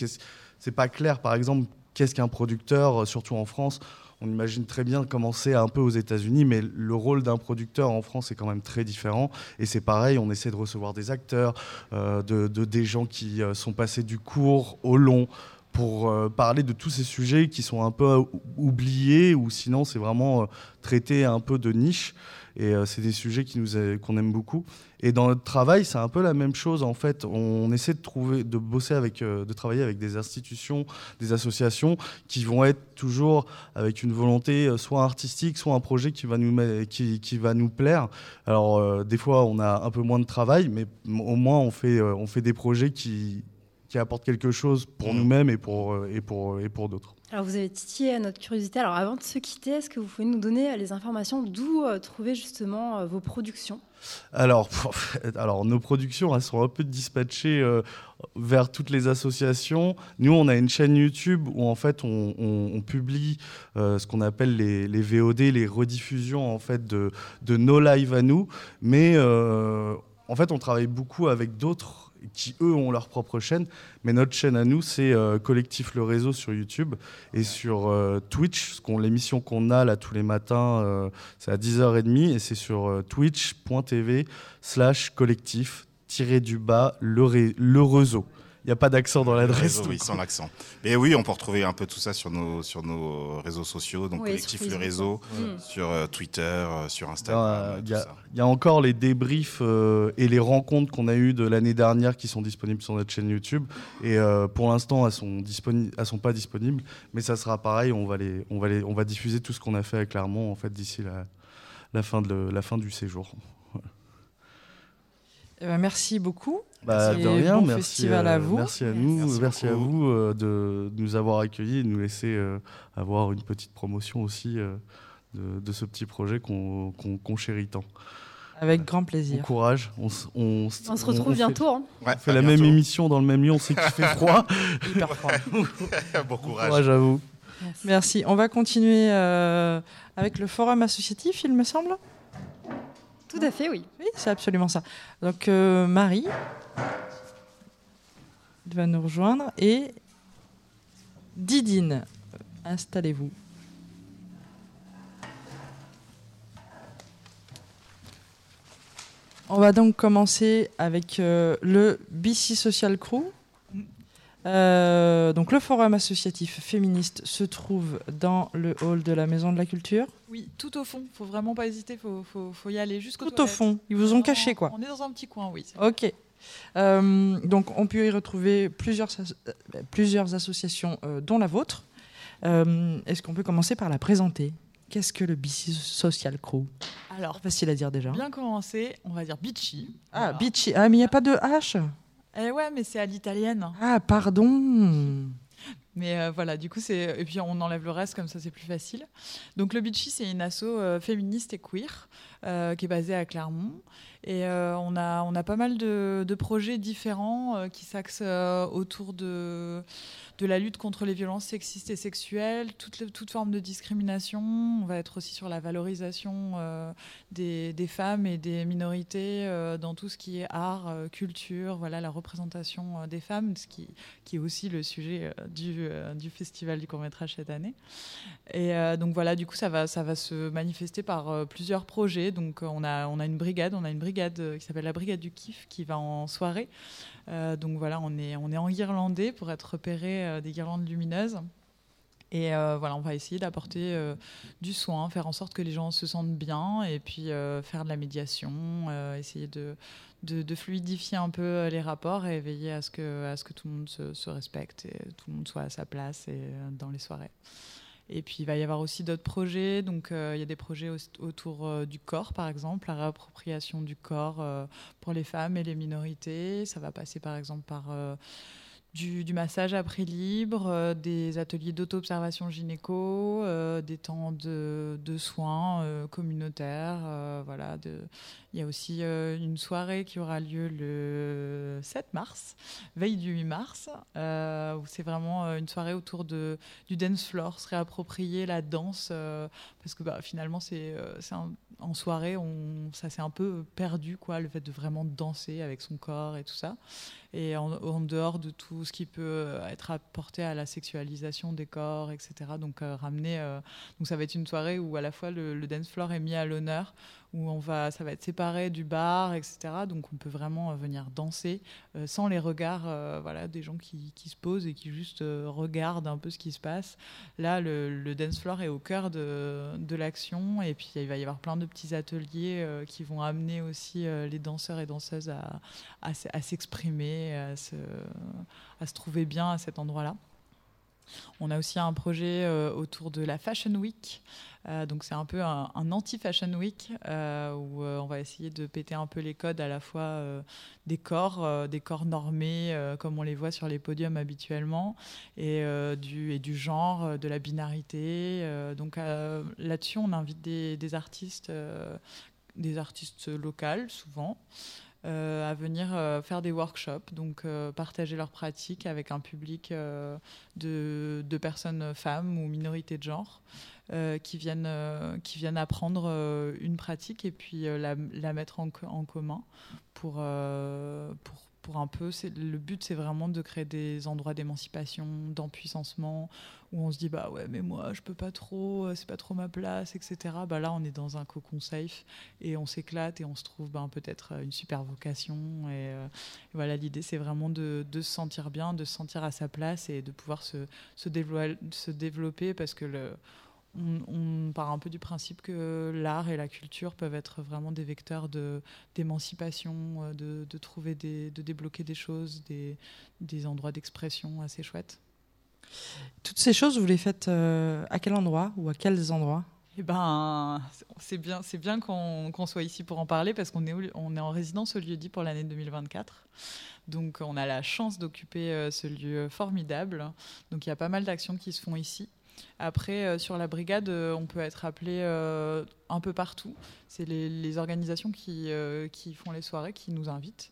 c'est pas clair par exemple qu'est-ce qu'un producteur, surtout en France? On imagine très bien comment c'est un peu aux États-Unis, mais le rôle d'un producteur en France est quand même très différent. Et c'est pareil, on essaie de recevoir des acteurs, de, de- des gens qui sont passés du court au long pour euh, parler de tous ces sujets qui sont un peu oubliés ou sinon c'est vraiment euh, traiter un peu de niche. Et euh, c'est des sujets qui nous qu'on aime beaucoup. Et dans notre travail, c'est un peu la même chose en fait. On essaie de trouver, de bosser avec, de travailler avec des institutions, des associations qui vont être toujours avec une volonté soit artistique, soit un projet qui va nous qui, va nous plaire. Alors des fois, on a un peu moins de travail, mais au moins on fait on fait des projets qui qui apportent quelque chose pour nous-mêmes et pour euh, et pour et pour d'autres. Alors vous avez titillé à notre curiosité. Alors avant de se quitter, est-ce que vous pouvez nous donner les informations d'où euh, trouver justement euh, vos productions? Alors, alors, nos productions, elles sont un peu dispatchées euh, vers toutes les associations. Nous, on a une chaîne YouTube où en fait on, on- on publie euh, ce qu'on appelle les, les VOD, les rediffusions en fait de, de nos lives à nous. Mais euh, en fait, on travaille beaucoup avec d'autres qui eux ont leur propre chaîne, mais notre chaîne à nous c'est euh, Collectif le réseau sur YouTube et sur euh, Twitch, ce qu'on l'émission qu'on a là tous les matins, euh, c'est à 10h30 et c'est sur twitch.tv slash collectif tiré du bas le, ré- le réseau. Il n'y a pas d'accent dans l'adresse. Réseau, oui, sans l'accent. Mais oui, on peut retrouver un peu tout ça sur nos, sur nos réseaux sociaux, donc Oui, collectif sur le réseau, Mm. sur euh, Twitter, euh, sur Instagram. euh, Il y, a- y encore les débriefs euh, et les rencontres qu'on a eues de l'année dernière qui sont disponibles sur notre chaîne YouTube. Et euh, pour l'instant, elles sont elles sont pas disponibles, mais ça sera pareil. On va les, on va les, on va diffuser tout ce qu'on a fait à Clermont en fait d'ici la, la fin de la fin du séjour. Eh ben, merci beaucoup. Bah, de rien, bon merci, festival euh, à vous. merci à nous, Merci merci, à vous euh, de nous avoir accueillis et de nous laisser euh, avoir une petite promotion aussi euh, de, de ce petit projet qu'on chérit tant. Avec grand Bon plaisir. courage. On, se retrouve bientôt, hein. Ouais, on fait à la même émission dans le même lieu, on sait qu'il fait froid. Hyper froid. bon courage. Courage à vous. Merci. On va continuer euh, avec le forum associatif, il me semble. Tout à fait, oui. Oui, c'est absolument ça. Donc euh, Marie va nous rejoindre et Didine, installez-vous. On va donc commencer avec euh, le BC Social Crew. Euh, donc le forum associatif féministe se trouve dans le hall de la Maison de la Culture. Oui, tout au fond. Faut vraiment pas hésiter. Faut, faut, faut y aller jusqu'au Tout au fond. Ils vous ont caché quoi. On est dans un petit coin, oui. Ok. Euh, donc, on peut y retrouver plusieurs, euh, plusieurs associations, euh, dont la vôtre. Euh, Est-ce qu'on peut commencer par la présenter? Qu'est-ce que le BC Social Crew? Alors, Facile à dire déjà. bien commencé, on va dire Bitchy. Ah, Bitchy. Ah, mais il n'y a pas de H? Eh ouais, mais c'est à l'italienne. Ah, pardon. Mais euh, voilà, du coup, c'est. Et puis on enlève le reste, comme ça c'est plus facile. Donc le Bitchy, c'est une asso euh, féministe et queer euh, qui est basée à Clermont. Et on, a, on a pas mal de, de projets différents qui s'axent autour de, de la lutte contre les violences sexistes et sexuelles, toute, forme de discrimination. On va être aussi sur la valorisation euh, des, femmes et des minorités euh, dans tout ce qui est art, euh, culture, voilà, la représentation des femmes, ce qui, est aussi le sujet du, festival du court-métrage cette année. Et donc voilà, du coup, ça va, se manifester par plusieurs projets. Donc on a, une brigade, on a une brigade qui s'appelle la brigade du kiff qui va en soirée. Donc voilà, on est, on est en guirlandais pour être repéré euh, des guirlandes lumineuses. Et euh, voilà, on va essayer d'apporter euh, du soin, faire en sorte que les gens se sentent bien et puis faire de la médiation, essayer de, de, fluidifier un peu les rapports et veiller à ce que, à ce que tout le monde se, respecte et tout le monde soit à sa place et, dans les soirées. Et puis il va y avoir aussi d'autres projets. Donc il y a des projets au- autour du corps, par exemple, la réappropriation du corps pour les femmes et les minorités. Ça va passer par exemple par du, massage à prix libre, euh, des ateliers d'auto-observation gynéco, euh, des temps de, soins euh, communautaires. voilà, il y a aussi une soirée qui aura lieu le 7 mars, veille du 8 mars, où c'est vraiment une soirée autour de, du dance floor, se réapproprier la danse, parce que bah, finalement c'est en soirée, on, ça s'est un peu perdu, quoi, le fait de vraiment danser avec son corps et tout ça. Et en dehors de tout ce qui peut être apporté à la sexualisation des corps, etc. Donc euh, ramener, euh, donc ça va être une soirée où à la fois le, le dance floor est mis à l'honneur, où on va, ça va être séparé du bar, etc. Donc on peut vraiment euh, venir danser euh, sans les regards, euh, voilà, des gens qui, qui se posent et qui juste regardent un peu ce qui se passe. Là, le, le dance floor est au cœur de, de l'action et puis il va y avoir plein de petits ateliers qui vont amener aussi les danseurs et danseuses à, à, à s'exprimer, à se, à se trouver bien à cet endroit-là. On a aussi un projet euh, autour de la Fashion Week. Euh, donc c'est un peu un, anti-Fashion Week euh, où on va essayer de péter un peu les codes à la fois des corps, des corps normés comme on les voit sur les podiums habituellement, et, du, et du genre, de la binarité. Donc là-dessus on invite des, des artistes, des artistes locales souvent à venir euh, faire des workshops, donc euh, partager leurs pratiques avec un public euh, de, personnes femmes ou minorités de genre euh, qui, viennent, euh, qui viennent apprendre euh, une pratique et puis euh, la, mettre en, en commun pour, euh, pour, pour un peu. Le but, c'est vraiment de créer des endroits d'émancipation, d'empuissancement, où on se dit bah ouais, mais moi, je peux pas trop, euh, c'est pas trop ma place, etc. Bah là, on est dans un cocon safe et on s'éclate et on se trouve ben, peut-être euh, une super vocation. Et, euh, et voilà, l'idée, c'est vraiment de, de se sentir bien, de se sentir à sa place et de pouvoir se, se, développer, se développer parce que le. On, on part un peu du principe que l'art et la culture peuvent être vraiment des vecteurs d'émancipation, euh, de, de trouver des, de débloquer des choses, des, des endroits d'expression assez chouettes. Toutes ces choses, vous les faites euh, à quel endroit ou à quels endroits? Eh ben, c'est bien, c'est bien qu'on soit ici pour en parler parce qu'on est, on est en résidence au lieu-dit pour l'année 2024. Donc, on a la chance d'occuper euh, ce lieu formidable. Donc, il y a pas mal d'actions qui se font ici. Après, euh, sur la brigade, euh, on peut être appelé euh, un peu partout. C'est les, organisations qui, qui font les soirées qui nous invitent.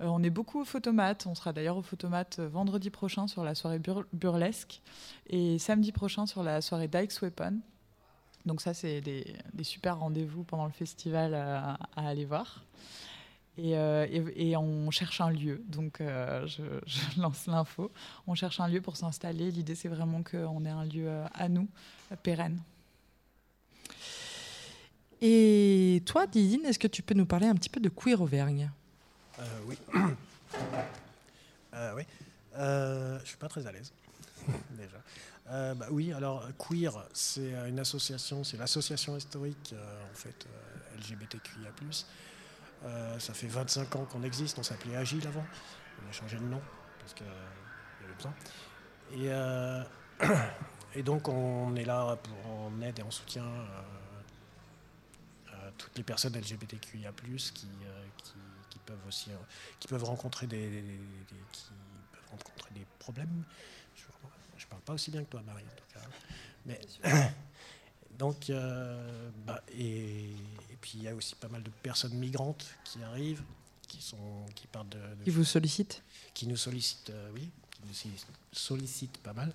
On est beaucoup au Photomate. On sera d'ailleurs au Photomate vendredi prochain sur la soirée bur- burlesque et samedi prochain sur la soirée Dykes Weapon. Donc ça, c'est des, super rendez-vous pendant le festival à aller voir. Et, euh, et- on cherche un lieu. Donc euh, je, lance l'info. On cherche un lieu pour s'installer. L'idée, c'est vraiment qu'on ait un lieu euh, à nous, pérenne. Et toi, Didine, est-ce que tu peux nous parler un petit peu de Queer Auvergne? Oui. Oui. Je suis pas très à l'aise, déjà. Bah oui, alors Queer, c'est une association, c'est l'association historique en fait LGBTQIA+. Euh, ça fait 25 ans qu'on existe, on s'appelait Agile avant, on a changé de nom parce qu'il y avait besoin. Et, euh, et donc on est là pour en aide et en soutien euh, à toutes les personnes LGBTQIA+, qui, euh, peuvent aussi euh, qui peuvent rencontrer des, qui peuvent rencontrer des problèmes. Je, je parle pas aussi bien que toi, Marie, en tout cas. Mais donc, euh, bah, et, et puis il y a aussi pas mal de personnes migrantes qui arrivent, qui sont qui partent de, de- Qui vous sollicitent qui nous sollicitent, euh, oui, qui nous sollic- sollicitent pas mal.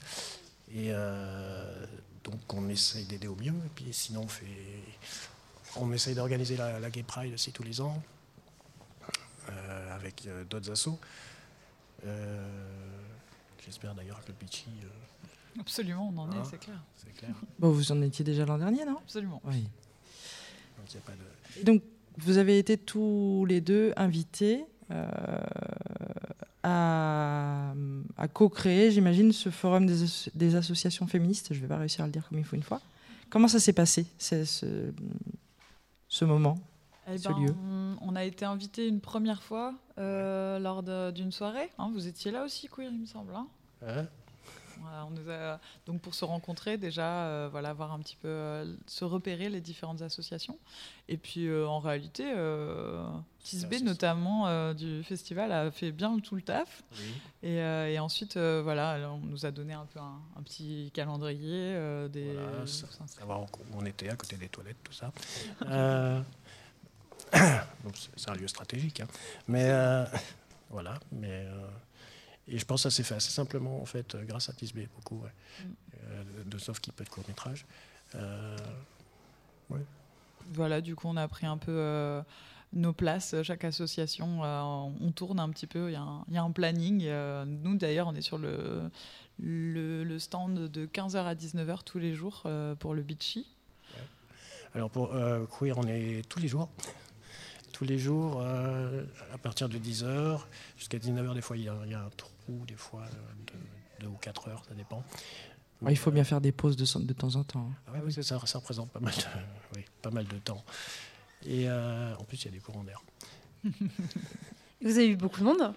Et euh, donc on essaye d'aider au mieux. Et puis sinon on fait, on essaye d'organiser la, la Gay Pride aussi tous les ans avec d'autres assos. J'espère d'ailleurs que le Pitchy. Absolument, on en est, hein, c'est clair. C'est clair. Bon, vous en étiez déjà l'an dernier, non? Absolument. Oui. Donc il y a pas de. Et donc, vous avez été tous les deux invités euh, à, à co-créer, j'imagine, ce forum des, asso- des associations féministes. Je ne vais pas réussir à le dire comme il faut une fois. Comment ça s'est passé, ce, moment, Eh ce ben, lieu? on, a été invité une première fois euh, lors de- d'une soirée. hein. vous étiez là aussi, Queer, il me semble. hein Hein? On nous a- donc pour se rencontrer déjà, euh, voilà, voir un petit peu, euh, se repérer les différentes associations. Et puis euh, en réalité, Tisbé notamment du festival a fait bien tout le taf. Oui. Et, et ensuite, voilà, on nous a donné un peu un, un petit calendrier des. Voilà, où on était, à côté des toilettes, tout ça. C'est un lieu stratégique. hein. Mais voilà. Mais, et je pense que ça s'est fait assez simplement, en fait, euh, grâce à Tisbé, beaucoup. ouais. Mm. Euh, de, sauf qu'il peut de court métrage. Euh, ouais. Voilà, du coup, on a pris un peu euh, nos places, chaque association, on tourne un petit peu, il y, a un- il y a un planning. nous, d'ailleurs, on est sur le, le, le stand de 15h à 19h tous les jours pour le Beachy. Alors pour Queer, on est tous les jours. Tous les jours, euh, à partir de 10h jusqu'à 19h, des fois il y, a, il y a un trou, des fois de 2 ou 4 heures, ça dépend. Ouais, il faut bien faire des pauses de, de temps en temps. Ah ouais, oui, ça, ça représente pas mal de, oui, pas mal de temps. Et euh, en plus, il y a des courants d'air. Vous avez eu beaucoup de monde?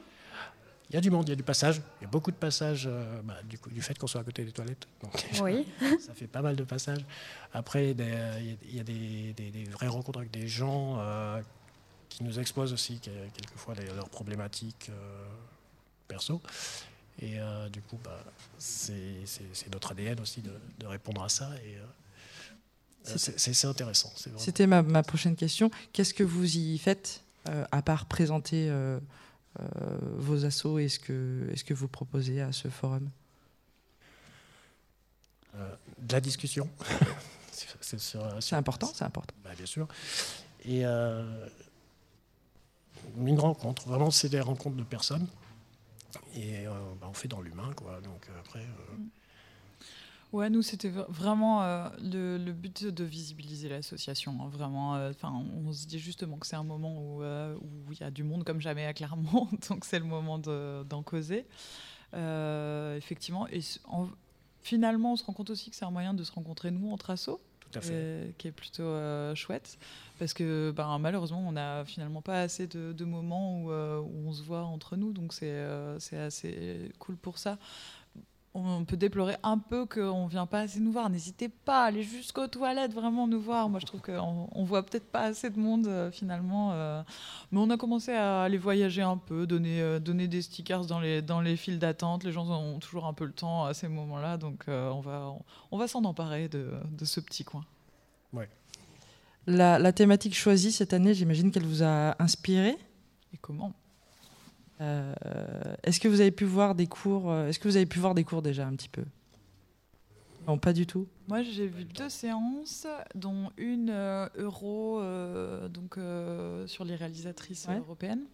Il y a du monde, il y a du passage. Il y a beaucoup de passages euh, bah, du, coup, du fait qu'on soit à côté des toilettes. Donc, Oui. ça fait pas mal de passages. Après, des- il y a- il y a, des, des- des vraies rencontres avec des gens euh, qui nous exposent aussi que- quelquefois leurs problématiques euh, perso. Et euh, du coup, bah, c'est notre ADN aussi de, de répondre à ça. Et euh, euh, c'est- intéressant. C'était ma, ma prochaine question. Qu'est-ce que vous y faites, euh, à part présenter vos assos et ce que, est-ce que vous proposez à ce forum? De la discussion. c'est important, c'est important. Bah, bien sûr. Et une rencontre, vraiment, c'est des rencontres de personnes. Et euh, bah, on fait dans l'humain, quoi. Donc euh, après. euh, Ouais, nous, c'était vraiment le, but de visibiliser l'association. hein, vraiment, enfin, on se dit justement que c'est un moment où il y a du monde comme jamais à Clermont, donc c'est le moment de- d'en causer. Effectivement, et finalement, on se rend compte aussi que c'est un moyen de se rencontrer nous entre assos. Tout euh, qui est plutôt euh, chouette. Parce que ben, malheureusement on n'a finalement pas assez de, moments où, euh, où on se voit entre nous. Donc c'est assez cool pour ça on peut déplorer un peu qu'on ne vient pas assez nous voir. N'hésitez pas à aller jusqu'aux toilettes, vraiment nous voir. Moi, je trouve qu'on on voit peut-être pas assez de monde euh, finalement. euh. mais on a commencé à aller voyager un peu, donner, euh, donner des stickers dans les, dans les files d'attente. Les gens ont toujours un peu le temps à ces moments-là. Donc, euh, on va, on, on va s'en emparer de, de ce petit coin. ouais. La, la thématique choisie cette année, j'imagine qu'elle vous a inspiré? Et comment? Euh, Est-ce que vous avez pu voir des cours euh, Est-ce que vous avez pu voir des cours déjà un petit peu? Non, pas du tout. Moi, j'ai vu deux séances, dont une euh, euro, euh, donc sur les réalisatrices Ouais. européennes.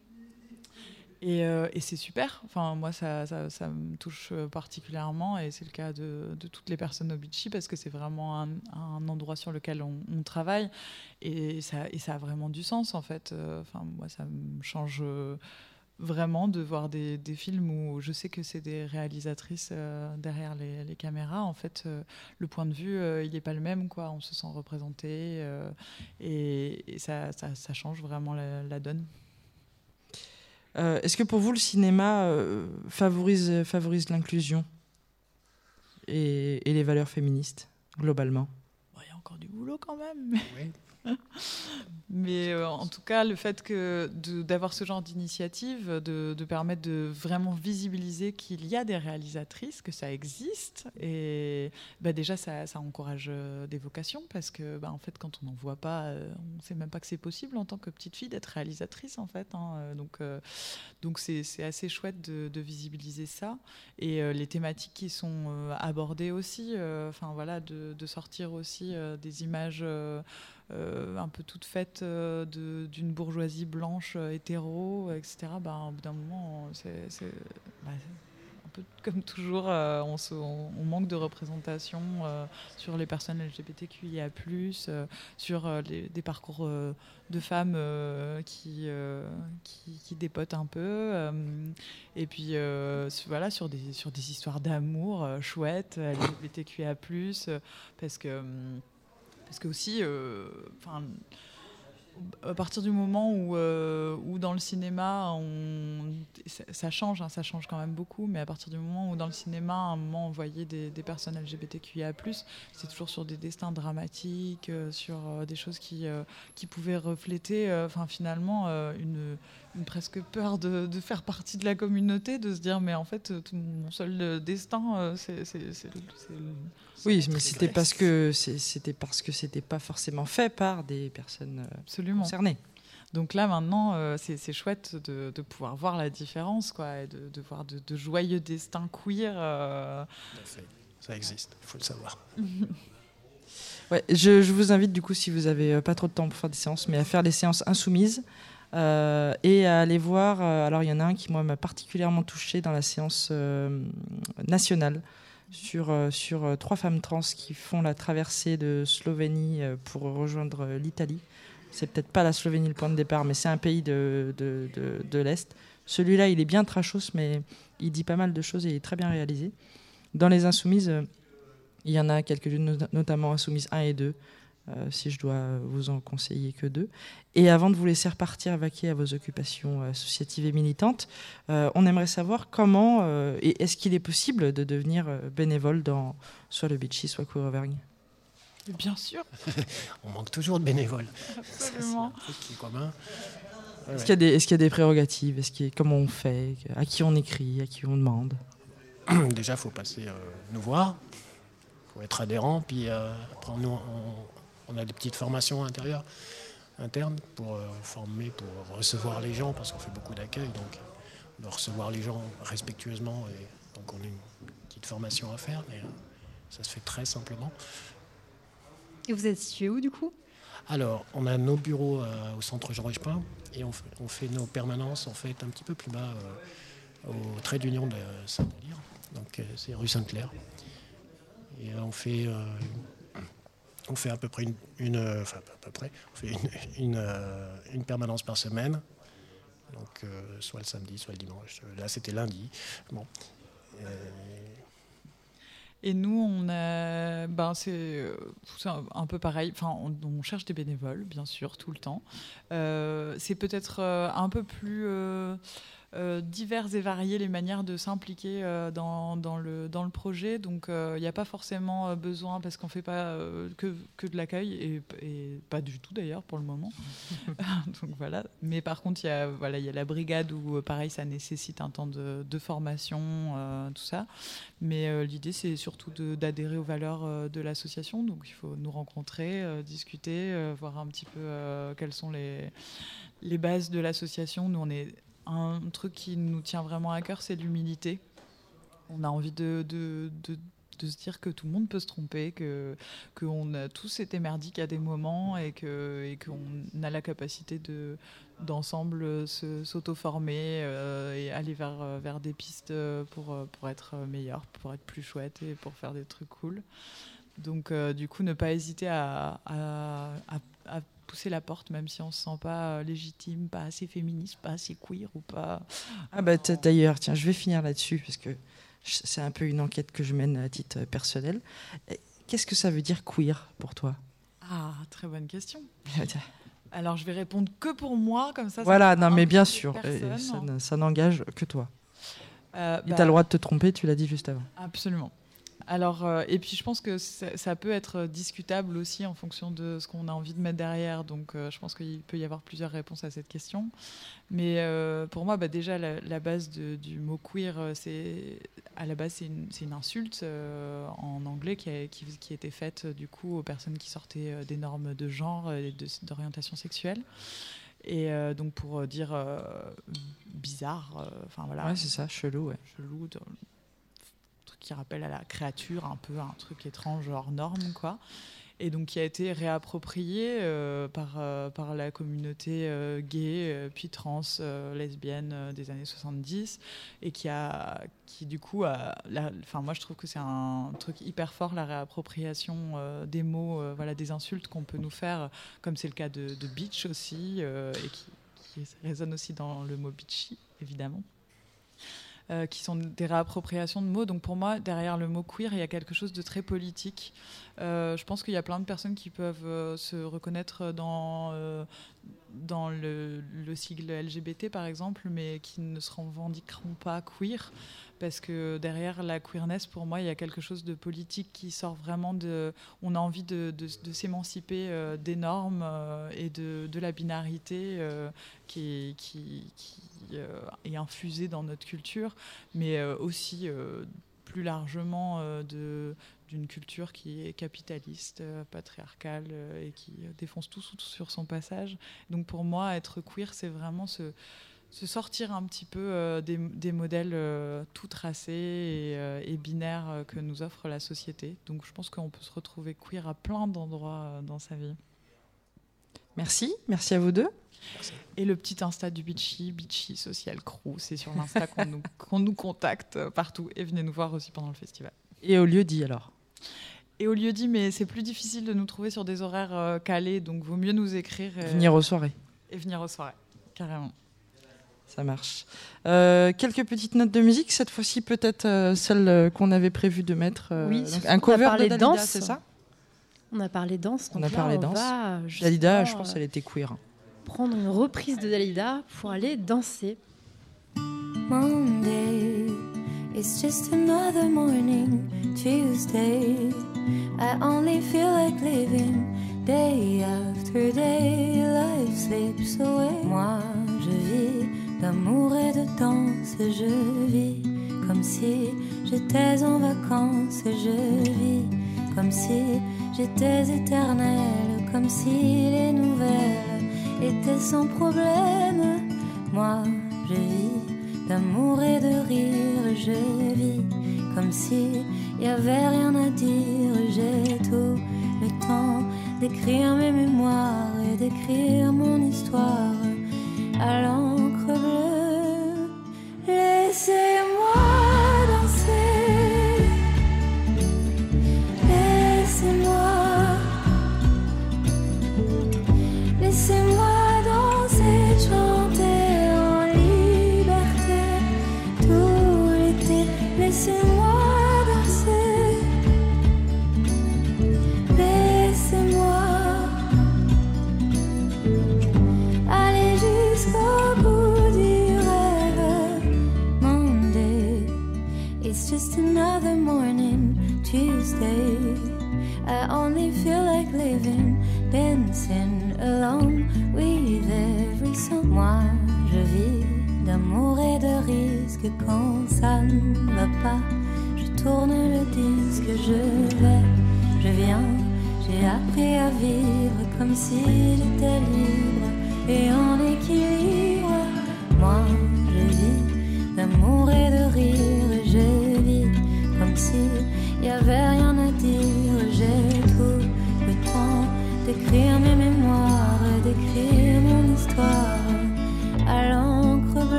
Et, et c'est super. Enfin, moi, ça, ça, ça me touche particulièrement, et c'est le cas de, de toutes les personnes au Beachy, parce que c'est vraiment un, un endroit sur lequel on, on travaille, et ça, et ça a vraiment du sens, en fait. Enfin, moi, ça me change. Vraiment de voir des, des films où je sais que c'est des réalisatrices euh, derrière les, les caméras. En fait, euh, le point de vue, euh, il n'est pas le même. Quoi. On se sent représenté euh, et, et ça, ça, ça change vraiment la, la donne. Euh, Est-ce que pour vous, le cinéma euh, favorise, favorise l'inclusion et, et les valeurs féministes, globalement? Il y a encore du boulot quand même. Mais euh, en tout cas, le fait que d'avoir ce genre d'initiative, de, de permettre de vraiment visibiliser qu'il y a des réalisatrices, que ça existe, et bah, déjà ça, ça encourage euh, des vocations parce que bah, en fait, quand on n'en voit pas, euh, on ne sait même pas que c'est possible en tant que petite fille d'être réalisatrice en fait. hein. Donc euh, donc c'est assez chouette de, de visibiliser ça et euh, les thématiques qui sont abordées aussi. Enfin voilà, de, de sortir aussi des images. Euh, un peu toute faite euh, d'une bourgeoisie blanche euh, hétéro, etc. Ben, au bout d'un moment, c'est bah, comme toujours, on, manque de représentation sur les personnes LGBTQIA+, sur des parcours de femmes qui, qui, dépotent un peu, et puis voilà, sur des, sur des histoires d'amour chouettes, LGBTQIA+, parce que... parce que aussi, euh, enfin, à partir du moment où, euh, où dans le cinéma, ça, change, hein, ça change quand même beaucoup, mais à partir du moment où dans le cinéma, à un moment, on voyait des, personnes LGBTQIA+, c'est toujours sur des destins dramatiques, euh, sur des choses qui, qui pouvaient refléter, enfin finalement, une, presque peur de, faire partie de la communauté, de se dire, mais en fait, mon seul destin, c'est Oui, mais c'était parce que c'était parce que c'était pas forcément fait par des personnes euh, Absolument. concernées. Donc là maintenant, euh, c'est chouette de, de pouvoir voir la différence, quoi, et de, de voir de, de joyeux destins queer. euh. Ça existe, il faut le savoir. Ouais, je, je vous invite du coup, si vous avez euh, pas trop de temps pour faire des séances, mais à faire les séances insoumises euh, et à aller voir. euh, alors il y en a un qui moi m'a particulièrement touché dans la séance euh, nationale sur euh, sur euh, trois femmes trans qui font la traversée de Slovénie euh, pour rejoindre l'Italie. C'est peut-être pas la Slovénie le point de départ, mais c'est un pays de, de, de- l'Est. Celui-là, il est bien trashos, mais il dit pas mal de choses et il est très bien réalisé. Dans les Insoumises, il y en a quelques-unes, not- notamment Insoumises 1 et 2, euh, si je dois vous en conseiller que deux. Et avant de vous laisser repartir vaquer à vos occupations euh, associatives et militantes, euh, on aimerait savoir comment euh, et est-ce qu'il est possible de devenir bénévole dans soit le Beachy, soit Queer Auvergne? Bien sûr. On manque toujours de bénévoles. Absolument. C'est commun. Ouais, Est-ce qu'il y, a des- est-ce qu'il y a des prérogatives? Est-ce qu'il Comment on fait? À qui on écrit? À qui on demande? Déjà, il faut passer euh, nous voir. Il faut être adhérent. Puis euh, après, nous, on, on a des petites formations intérieures, internes, pour euh, former, pour recevoir les gens, parce qu'on fait beaucoup d'accueil. Donc, on doit recevoir les gens respectueusement. Et donc, on a une petite formation à faire. Mais euh, ça se fait très simplement. Et vous êtes situé où du coup? Alors, on a nos bureaux euh, au centre Georges Pain et on fait, on fait nos permanences en fait un petit peu plus bas euh, au trait d'union de Saint-Délire. Donc euh, c'est rue Sainte-Claire. Et on fait on fait à peu près une, euh, enfin à peu près, on fait une, euh, permanence par semaine. Donc euh, soit le samedi, soit le dimanche. Là c'était lundi. Bon. Euh, Et nous, on a, ben c'est euh, un, peu pareil. Enfin, on, cherche des bénévoles, bien sûr, tout le temps. Euh, c'est peut-être euh, un peu plus euh, euh, divers et variés les manières de s'impliquer euh, dans, dans le, dans le projet. Donc, il n'y a pas forcément euh, besoin, parce qu'on ne fait pas euh, que, que de l'accueil, et, et pas du tout d'ailleurs pour le moment. Donc voilà. Mais par contre, il y a voilà, il y a la brigade où euh, pareil, ça nécessite un temps de, de formation, euh, tout ça. Mais euh, l'idée, c'est surtout d'adhérer aux valeurs euh, de l'association. Donc il faut nous rencontrer, euh, discuter, euh, voir un petit peu euh, quelles sont les les bases de l'association. Nous, on est un truc qui nous tient vraiment à cœur, c'est l'humilité. On a envie de, se dire que tout le monde peut se tromper, que qu'on a tous été merdiques à des moments et que et qu'on a la capacité de d'ensemble se- s'auto-former euh, et aller vers vers des pistes pour pour être meilleur, pour être plus chouette et pour faire des trucs cool. Donc euh, du coup, ne pas hésiter à pousser la porte, même si on se sent pas euh, légitime, pas assez féministe, pas assez queer ou pas. Ah bah d'ailleurs, tiens, je vais finir là-dessus parce que c'est un peu une enquête que je mène à titre euh, personnel. Qu'est-ce que ça veut dire queer pour toi? Ah, très bonne question. Alors je vais répondre que pour moi, comme ça. Voilà, non mais bien sûr, ça, n'engage que toi. Euh, bah, tu as le droit de te tromper, tu l'as dit juste avant. Absolument. Alors, euh, et puis je pense que ça, ça peut être discutable aussi en fonction de ce qu'on a envie de mettre derrière. Donc, euh, je pense qu'il peut y avoir plusieurs réponses à cette question. Mais euh, pour moi, bah, déjà, la, la base de- du mot queer, c'est à la base, c'est une, insulte en anglais qui a, qui, été faite du coup aux personnes qui sortaient des normes de genre et d'orientation sexuelle. Et euh, donc pour dire euh, bizarre, euh, enfin voilà. Ouais, c'est ça, chelou, ouais. Chelou, qui rappelle à la créature un peu un truc étrange hors norme quoi. Et donc qui a été réapproprié euh, par, euh, par la communauté euh, gay puis trans lesbienne des années 70 et qui a qui du coup enfin moi je trouve que c'est un truc hyper fort la réappropriation des mots voilà des insultes qu'on peut nous faire comme c'est le cas de, bitch aussi et qui, qui résonne aussi dans le mot bitchy évidemment euh, qui sont des réappropriations de mots. Donc pour moi, derrière le mot queer, il y a quelque chose de très politique. Euh, je pense qu'il y a plein de personnes qui peuvent euh, se reconnaître dans, dans le, le sigle LGBT, par exemple, mais qui ne se revendiqueront pas queer. Parce que derrière la queerness, pour moi, il y a quelque chose de politique qui sort vraiment de... On a envie de, s'émanciper des normes et de, la binarité qui, est infusée dans notre culture, mais euh, aussi euh, plus largement euh, de d'une culture qui est capitaliste, euh, patriarcale euh, et qui euh, défonce tout sur son passage. Donc pour moi, être queer, c'est vraiment se, sortir un petit peu euh, des, modèles euh, tout tracés et, euh, et binaires euh, que nous offre la société. Donc je pense qu'on peut se retrouver queer à plein d'endroits euh, dans sa vie. Merci, merci à vous deux. Et le petit Insta du Beachy, Beachy Social Crew, c'est sur l'Insta qu'on nous, qu'on nous contacte partout et venez nous voir aussi pendant le festival. Et au lieu dit alors? Et au lieu dit, mais c'est plus difficile de nous trouver sur des horaires euh, calés, donc vaut mieux nous écrire. et- Venir aux soirées. Et venir aux soirées, carrément. Ça marche. Euh, quelques petites notes de musique, cette fois-ci peut-être euh, celle euh, qu'on avait prévu de mettre. euh, Oui, un a cover de Dalida, danse. c'est ça? On a parlé danse. On donc a là, parlé on danse. va, Dalida, je pense euh, qu'elle était queer. Prendre une reprise de Dalida pour aller danser. Monday It's just another morning. Tuesday I only feel like living. Day after day, life slips away. Moi, je vis d'amour et de danse. Je vis comme si j'étais en vacances. Je vis comme si j'étais éternelle. Comme si les nouvelles étaient sans problème. Moi, je vis d'amour et de rire. Je vis comme si y avait rien à dire. J'ai tout le temps d'écrire mes mémoires et d'écrire mon histoire à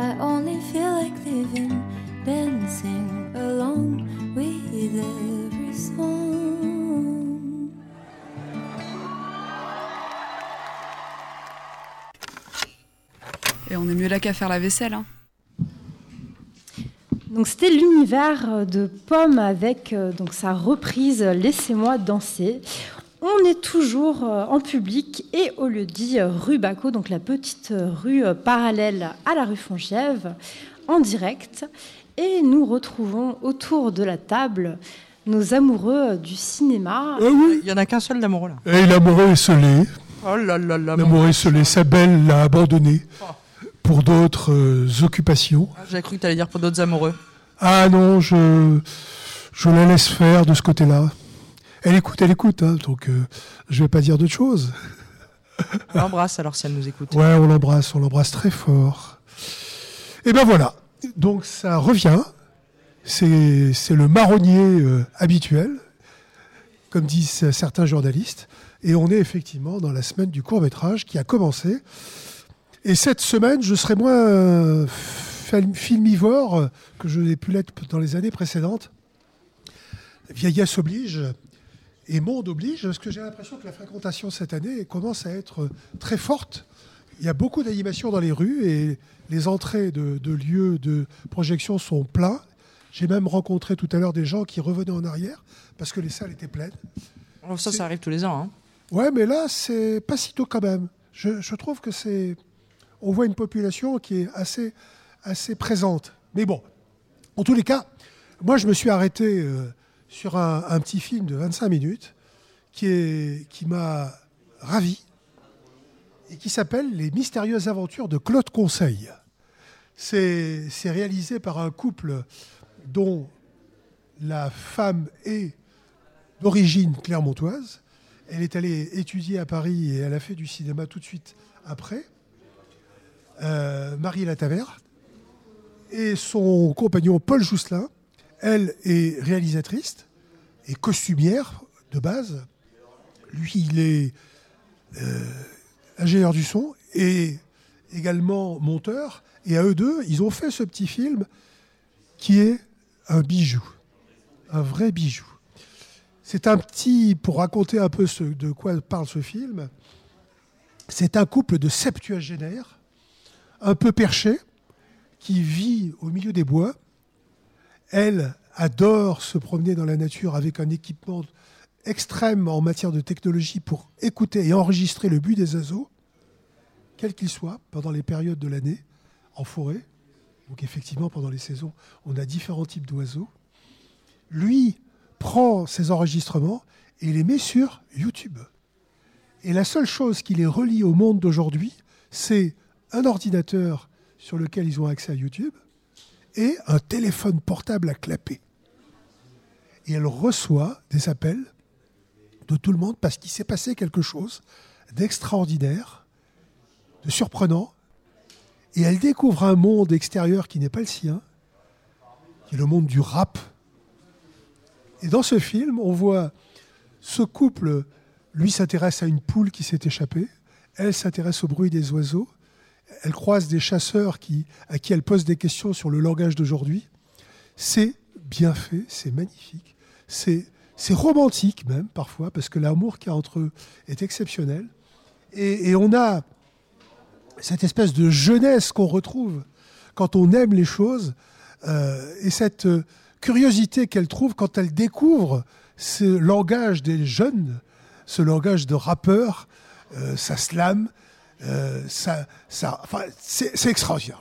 I only feel like living, dancing along with every song. Et on est mieux là qu'à faire la vaisselle. hein. Donc c'était l'univers de Pomme avec euh, donc sa reprise Laissez-moi danser. On est toujours euh, en public et au lieu dit euh, rue Baco, donc la petite euh, rue parallèle à la rue Fongiève, en direct. Et nous retrouvons autour de la table nos amoureux du cinéma. Il y en a qu'un seul d'amoureux là. Et l'amoureux est scellé. Oh là là là. L'amoureux est scellé. Sa belle l'a abandonné pour d'autres euh, occupations. J'ai cru que tu allais dire pour d'autres amoureux. Ah non, je, je la laisse faire de ce côté-là. Elle écoute, elle écoute, hein, donc euh, je vais pas dire d'autre chose. On l'embrasse alors si elle nous écoute. Ouais, on l'embrasse, on l'embrasse très fort. Et ben voilà, donc ça revient. C'est le marronnier euh, habituel, comme disent certains journalistes. Et on est effectivement dans la semaine du court métrage qui a commencé. Et cette semaine, je serai moins euh, film- filmivore que je n'ai pu l'être dans les années précédentes. Vieillesse oblige et monde oblige, parce que j'ai l'impression que la fréquentation cette année commence à être très forte. Il y a beaucoup d'animations dans les rues et les entrées de, de lieux de projection sont pleins. J'ai même rencontré tout à l'heure des gens qui revenaient en arrière parce que les salles étaient pleines. Oh, ça, ça arrive tous les ans. Hein. Ouais, mais là, c'est pas si tôt quand même. Je, je trouve que c'est. On voit une population qui est assez, assez présente. Mais bon, en tous les cas, moi, je me suis arrêté euh, sur un, petit film de 25 minutes qui, m'a ravi et qui s'appelle Les mystérieuses aventures de Claude Conseil. C'est c'est réalisé par un couple dont la femme est d'origine clermontoise. Elle est allée étudier à Paris et elle a fait du cinéma tout de suite après. Euh, Marie Lataverne et son compagnon Paul Jousselin. Elle est réalisatrice et costumière de base. Lui, il est euh, ingénieur du son et également monteur. Et à eux deux, ils ont fait ce petit film qui est un bijou, un vrai bijou. C'est un petit, pour raconter un peu de quoi parle ce film, c'est un couple de septuagénaires, un peu perché, qui vit au milieu des bois. Elle adore se promener dans la nature avec un équipement extrême en matière de technologie pour écouter et enregistrer le but des oiseaux, quel qu'il soit, pendant les périodes de l'année, en forêt. Donc effectivement, pendant les saisons, on a différents types d'oiseaux. Lui prend ces enregistrements et les met sur YouTube. Et la seule chose qui les relie au monde d'aujourd'hui, c'est un ordinateur sur lequel ils ont accès à YouTube et un téléphone portable à clapper. Et elle reçoit des appels de tout le monde parce qu'il s'est passé quelque chose d'extraordinaire, de surprenant. Et elle découvre un monde extérieur qui n'est pas le sien, qui est le monde du rap. Et dans ce film, on voit ce couple, lui s'intéresse à une poule qui s'est échappée, elle s'intéresse au bruit des oiseaux, elle croise des chasseurs qui, à qui elle pose des questions sur le langage d'aujourd'hui. C'est bien fait, c'est magnifique, c'est c'est romantique même parfois, parce que l'amour qu'il y a entre eux est exceptionnel. Et, on a cette espèce de jeunesse qu'on retrouve quand on aime les choses, euh, et cette euh, curiosité qu'elle trouve quand elle découvre ce langage des jeunes, ce langage de rappeur, euh, ça slam, euh, ça, ça, enfin, c'est extraordinaire.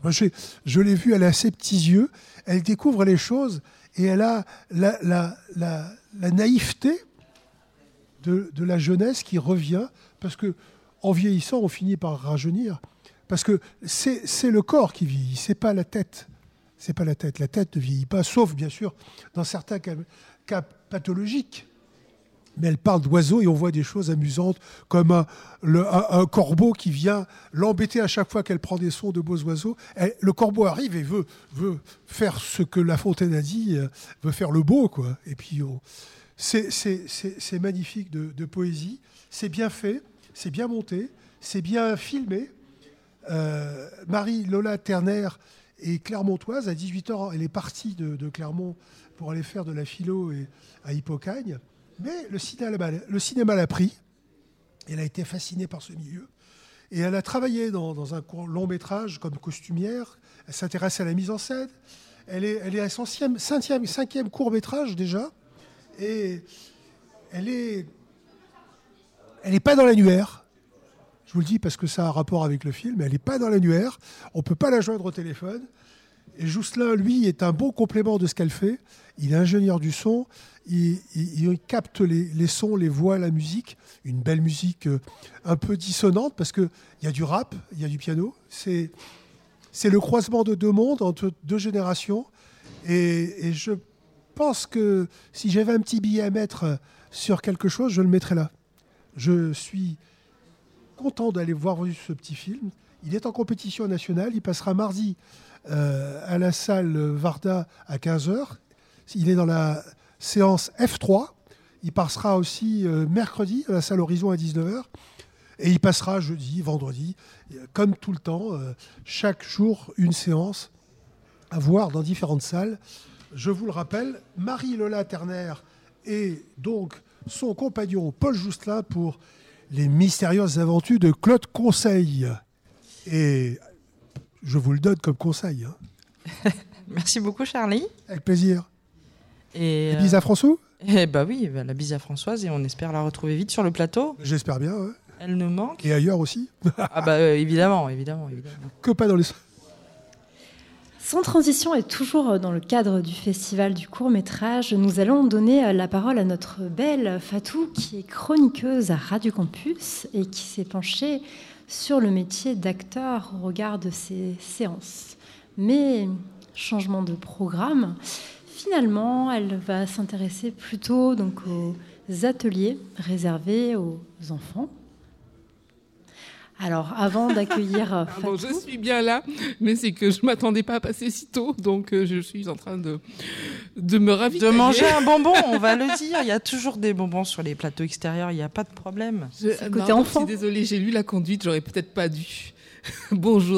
Je l'ai vue, elle a ses petits yeux, elle découvre les choses et elle a la, naïveté de, la jeunesse qui revient parce que en vieillissant, on finit par rajeunir. Parce que c'est le corps qui vieillit, c'est pas la tête. C'est pas la tête. La tête ne vieillit pas, sauf bien sûr dans certains cas pathologiques. Mais elle parle d'oiseaux et on voit des choses amusantes comme un, corbeau qui vient l'embêter à chaque fois qu'elle prend des sons de beaux oiseaux. Le corbeau arrive et veut, veut faire ce que La Fontaine a dit, euh, veut faire le beau. Quoi. Et puis on- c'est magnifique de, poésie, c'est bien fait, c'est bien monté, c'est bien filmé. Euh, Marie-Lola Terner est clermontoise. À 18 ans, elle est partie de, Clermont pour aller faire de la philo à Hippocagne. Mais le cinéma, l'a pris. Elle a été fascinée par ce milieu. Et elle a travaillé dans, un long métrage comme costumière. Elle s'intéresse à la mise en scène. Elle est, à son cinquième court métrage déjà. Et elle est, elle n'est pas dans l'annuaire. Je vous le dis parce que ça a un rapport avec le film. Elle n'est pas dans l'annuaire. On ne peut pas la joindre au téléphone. Et Jousselin, lui, est un bon complément de ce qu'elle fait. Il est ingénieur du son. Il, il- capte les, sons, les voix, la musique. Une belle musique euh, un peu dissonante parce qu'il y a du rap, il y a du piano. C'est c'est le croisement de deux mondes, entre deux générations. Et, et je pense que si j'avais un petit billet à mettre sur quelque chose, je le mettrais là. Je suis content d'aller voir ce petit film. Il est en compétition nationale. Il passera mardi euh, à la salle Varda à 15h. Il est dans la séance F3. Il passera aussi euh, mercredi à la salle Horizon à 19h. Et il passera jeudi, vendredi, euh, comme tout le temps, euh, chaque jour une séance à voir dans différentes salles. Je vous le rappelle, Marie-Lola Terner et donc son compagnon Paul Jousselin pour les mystérieuses aventures de Claude Conseil. Et je vous le donne comme conseil. hein. Merci beaucoup, Charlie. Avec plaisir. Et, Et bise à François Eh bah oui, bah, la bise à Françoise et on espère la retrouver vite sur le plateau. J'espère bien. ouais. Elle nous manque. Et ailleurs aussi. Ah bah euh, évidemment, évidemment, évidemment. que pas dans les. Sans transition et toujours dans le cadre du festival du court métrage, nous allons donner la parole à notre belle Fatou qui est chroniqueuse à Radio Campus et qui s'est penchée sur le métier d'acteur au regard de ces séances. Mais changement de programme, finalement, elle va s'intéresser plutôt donc aux ateliers réservés aux enfants. Alors, avant d'accueillir Ah bon, je suis bien là, mais c'est que je m'attendais pas à passer si tôt, donc euh, je suis en train de, de me De ravitailler. manger un bonbon, on va le dire. Il y a toujours des bonbons sur les plateaux extérieurs, il n'y a pas de problème. Je, non, je suis désolée, j'ai lu la conduite, j'aurais peut-être pas dû. Bonjour.